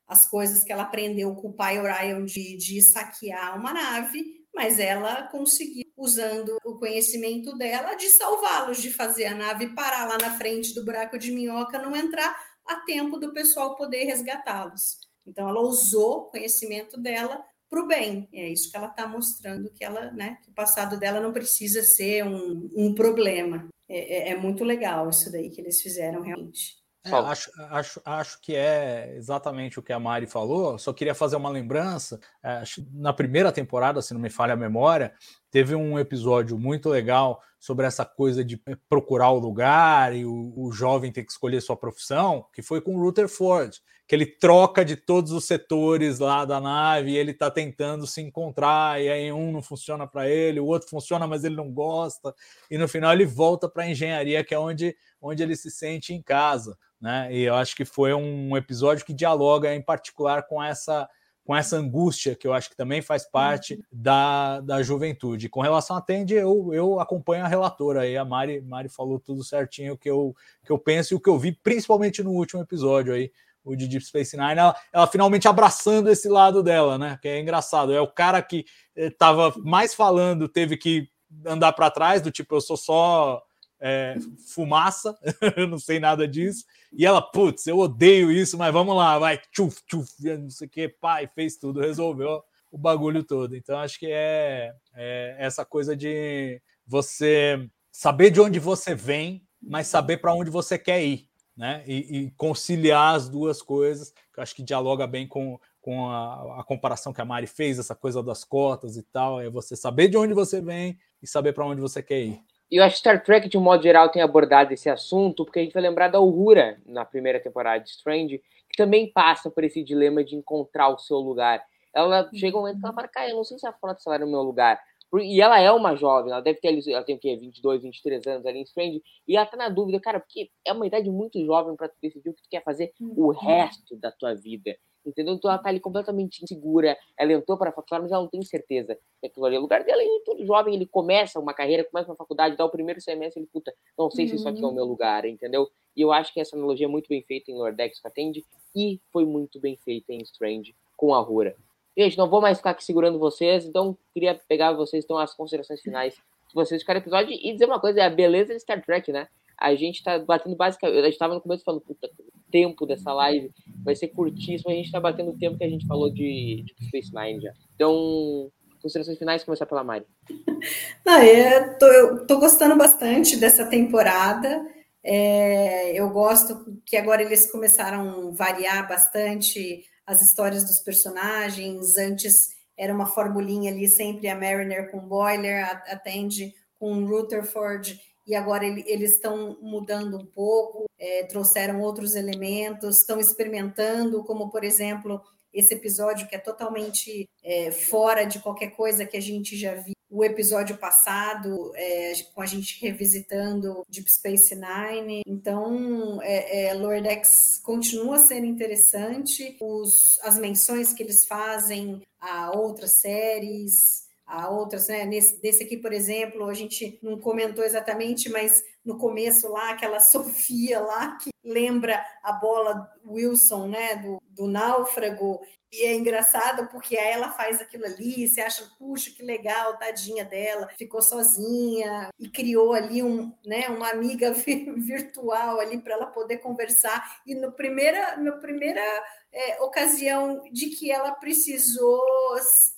as coisas que ela aprendeu com o pai Orion de, de saquear uma nave, mas ela conseguiu, usando o conhecimento dela, de salvá-los, de fazer a nave parar lá na frente do buraco de minhoca, não entrar a tempo do pessoal poder resgatá-los. Então, ela usou o conhecimento dela para o bem. É isso que ela está mostrando que ela, né, que o passado dela não precisa ser um, um problema. É, é, é muito legal isso daí que eles fizeram realmente. É, acho, acho, acho que é exatamente o que a Mari falou. Só queria fazer uma lembrança. É, na primeira temporada, se não me falha a memória, teve um episódio muito legal sobre essa coisa de procurar o lugar e o, o jovem ter que escolher sua profissão, que foi com o Rutherford, que ele troca de todos os setores lá da nave e ele está tentando se encontrar, e aí um não funciona para ele, o outro funciona, mas ele não gosta, e no final ele volta para a engenharia, que é onde, onde ele se sente em casa. Né? E eu acho que foi um episódio que dialoga em particular com essa com essa angústia que eu acho que também faz parte uhum. da, da juventude. Com relação à Tende, eu, eu acompanho a relatora aí, a Mari, Mari falou tudo certinho que eu, que eu penso e o que eu vi, principalmente no último episódio aí, o de Deep Space Nine, ela, ela finalmente abraçando esse lado dela, né? Que é engraçado, é o cara que estava eh, mais falando, teve que andar para trás, do tipo, eu sou só é, fumaça, eu não sei nada disso. E ela, putz, eu odeio isso, mas vamos lá, vai, tchuf, tchuf, não sei o que, pai, fez tudo, resolveu o bagulho todo. Então, acho que é, é essa coisa de você saber de onde você vem, mas saber para onde você quer ir, né? E, e, conciliar as duas coisas, que eu acho que dialoga bem com, com a, a, comparação que a Mari fez, essa coisa das cotas e tal, é você saber de onde você vem e saber para onde você quer ir. E eu acho que Star Trek, de um modo geral, tem abordado esse assunto, porque a gente vai lembrar da Uhura na primeira temporada de Strange, que também passa por esse dilema de encontrar o seu lugar. Ela chega um momento que ela fala, cara, eu não sei se a frota está no meu lugar. E ela é uma jovem, ela deve ter, ela tem o quê? 22, 23 anos ali em Strange, e ela tá na dúvida, cara, porque é uma idade muito jovem para decidir o que tu quer fazer o resto da tua vida entendeu? Então ela tá ali completamente insegura, ela entrou para a faculdade, mas ela não tem certeza que aquilo ali é o lugar dela. E todo jovem, ele começa uma carreira, começa uma faculdade, dá o primeiro semestre, ele, puta, não sei se isso aqui é o uhum. meu lugar, entendeu? E eu acho que essa analogia é muito bem feita em Lordex Atende e foi muito bem feita em Strange com a Rura. Gente, não vou mais ficar aqui segurando vocês, então queria pegar vocês, então, as considerações finais de vocês cada episódio e dizer uma coisa, é a beleza de Star Trek, né? A gente tá batendo basicamente, a gente tava no começo falando, puta, tempo dessa live vai ser curtíssimo. A gente está batendo o tempo que a gente falou de, de Space Nine já. Então, considerações finais, começar pela Mari. Não, eu tô, eu tô gostando bastante dessa temporada. É, eu gosto que agora eles começaram a variar bastante as histórias dos personagens. Antes era uma formulinha ali, sempre a Mariner com Boiler, atende com Rutherford e agora ele, eles estão mudando um pouco, é, trouxeram outros elementos, estão experimentando, como por exemplo esse episódio que é totalmente é, fora de qualquer coisa que a gente já viu. O episódio passado, é, com a gente revisitando Deep Space Nine. Então, é, é, Lordex continua sendo interessante. Os, as menções que eles fazem a outras séries, a outras, né? Nesse, desse aqui, por exemplo, a gente não comentou exatamente, mas no começo lá, aquela Sofia lá, que lembra a bola Wilson, né, do, do náufrago, e é engraçado porque ela faz aquilo ali, você acha, puxa, que legal, tadinha dela, ficou sozinha e criou ali um, né, uma amiga virtual ali para ela poder conversar. E no primeira, na primeira é, ocasião de que ela precisou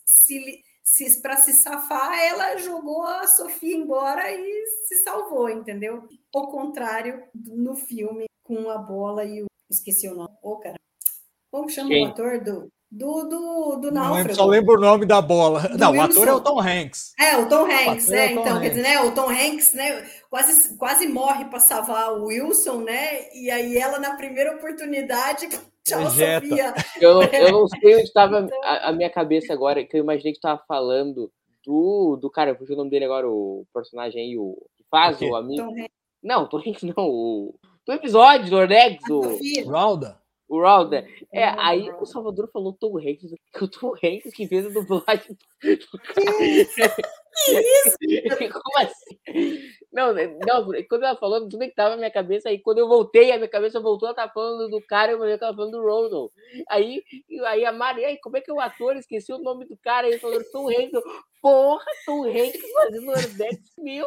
se se, para se safar, ela jogou a Sofia embora e se salvou, entendeu? O contrário no filme com a bola e o. Esqueci o nome. Ô, oh, cara. Como chama Quem? o ator do. do, do, do Não Náufrago. lembro, só lembro o nome da bola. Do Não, o Wilson. ator é o Tom Hanks. É, o Tom Hanks, ator é né? o Tom Então, quer Hanks. dizer, né? O Tom Hanks, né? Quase, quase morre para salvar o Wilson, né? E aí ela, na primeira oportunidade, tchau, Ejeta. Sofia. Eu, eu não sei onde estava a, a minha cabeça agora, que eu imaginei que tu tava falando do, do cara, eu fugi o nome dele agora, o personagem aí, o que faz O o amigo. Não, Hanks não, o. Do episódio do Ornex, o, Sofia. Rauda. o Rauda. É, aí o Salvador falou Tom Hanks, que o Tom Hanks que fez a dublagem. Como assim? Não, não, quando ela falou, tudo que tava na minha cabeça, aí quando eu voltei, a minha cabeça voltou, ela tava falando do cara, eu falei que ela falando do Ronald. Aí, aí a Mari, aí, como é que é o ator? Esqueci o nome do cara, aí falou Tom Hanks. Porra, Tom Hanks fazendo Ordex, meu,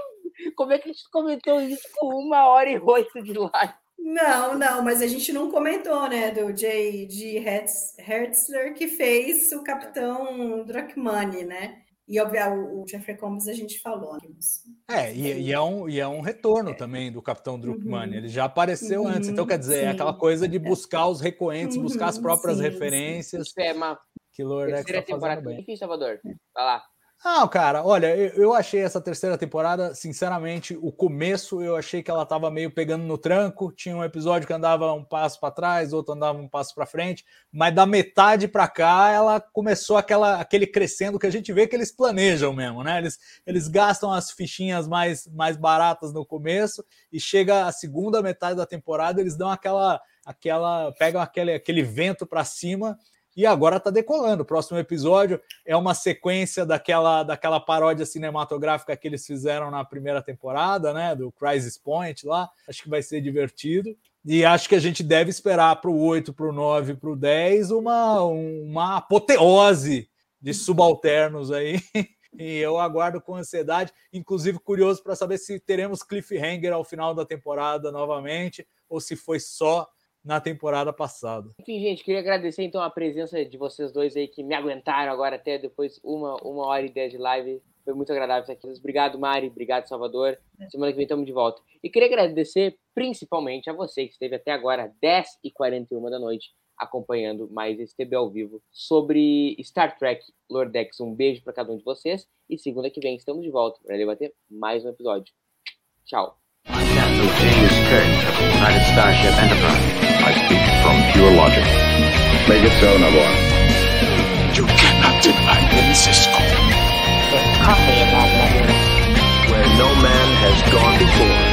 como é que a gente comentou isso com uma hora e oito de live? Não, não, mas a gente não comentou, né, do J.G. Hertz- Hertzler, que fez o Capitão Druckmann, né? E, obviamente, o Jeffrey Combs a gente falou. né? É, e, e é um, e é um retorno também do Capitão Druckmann. Uhum. Ele já apareceu Uhum, antes. Então, quer dizer, é sim. aquela coisa de buscar os recorrentes, buscar as Uhum, próprias sim, sim. referências Isso é que Lordex está temporada. fazendo bem. Enfim, Salvador, vai lá. Não, cara, olha, eu, achei essa terceira temporada, sinceramente, o começo eu achei que ela tava meio pegando no tranco. Tinha um episódio que andava um passo para trás, outro andava um passo para frente, mas da metade para cá ela começou aquela, aquele crescendo que a gente vê que eles planejam mesmo, né? Eles, eles gastam as fichinhas mais, mais baratas no começo e chega a segunda metade da temporada, eles dão aquela, aquela pegam aquele, aquele vento para cima e agora tá decolando. O próximo episódio é uma sequência daquela, daquela paródia cinematográfica que eles fizeram na primeira temporada, né? Do Crisis Point lá. Acho que vai ser divertido. E acho que a gente deve esperar para o 8, para o 9, para o 10 uma, uma apoteose de subalternos aí. E eu aguardo com ansiedade, inclusive curioso para saber se teremos cliffhanger ao final da temporada novamente ou se foi só na temporada passada. Enfim, gente, queria agradecer então a presença de vocês dois aí que me aguentaram agora até depois uma, uma hora e dez de live. Foi muito agradável estar aqui. Obrigado, Mari. Obrigado, Salvador. Semana que vem estamos de volta. E queria agradecer principalmente a você que esteve até agora, 10h41 da noite, acompanhando mais esse TB ao vivo sobre Star Trek Lordex. Um beijo para cada um de vocês. E segunda que vem estamos de volta para debater mais um episódio. Tchau. I speak from pure logic. Make it so, Navarre. You cannot deny them, Cisco. There's coffee in that letter. Where no man has gone before.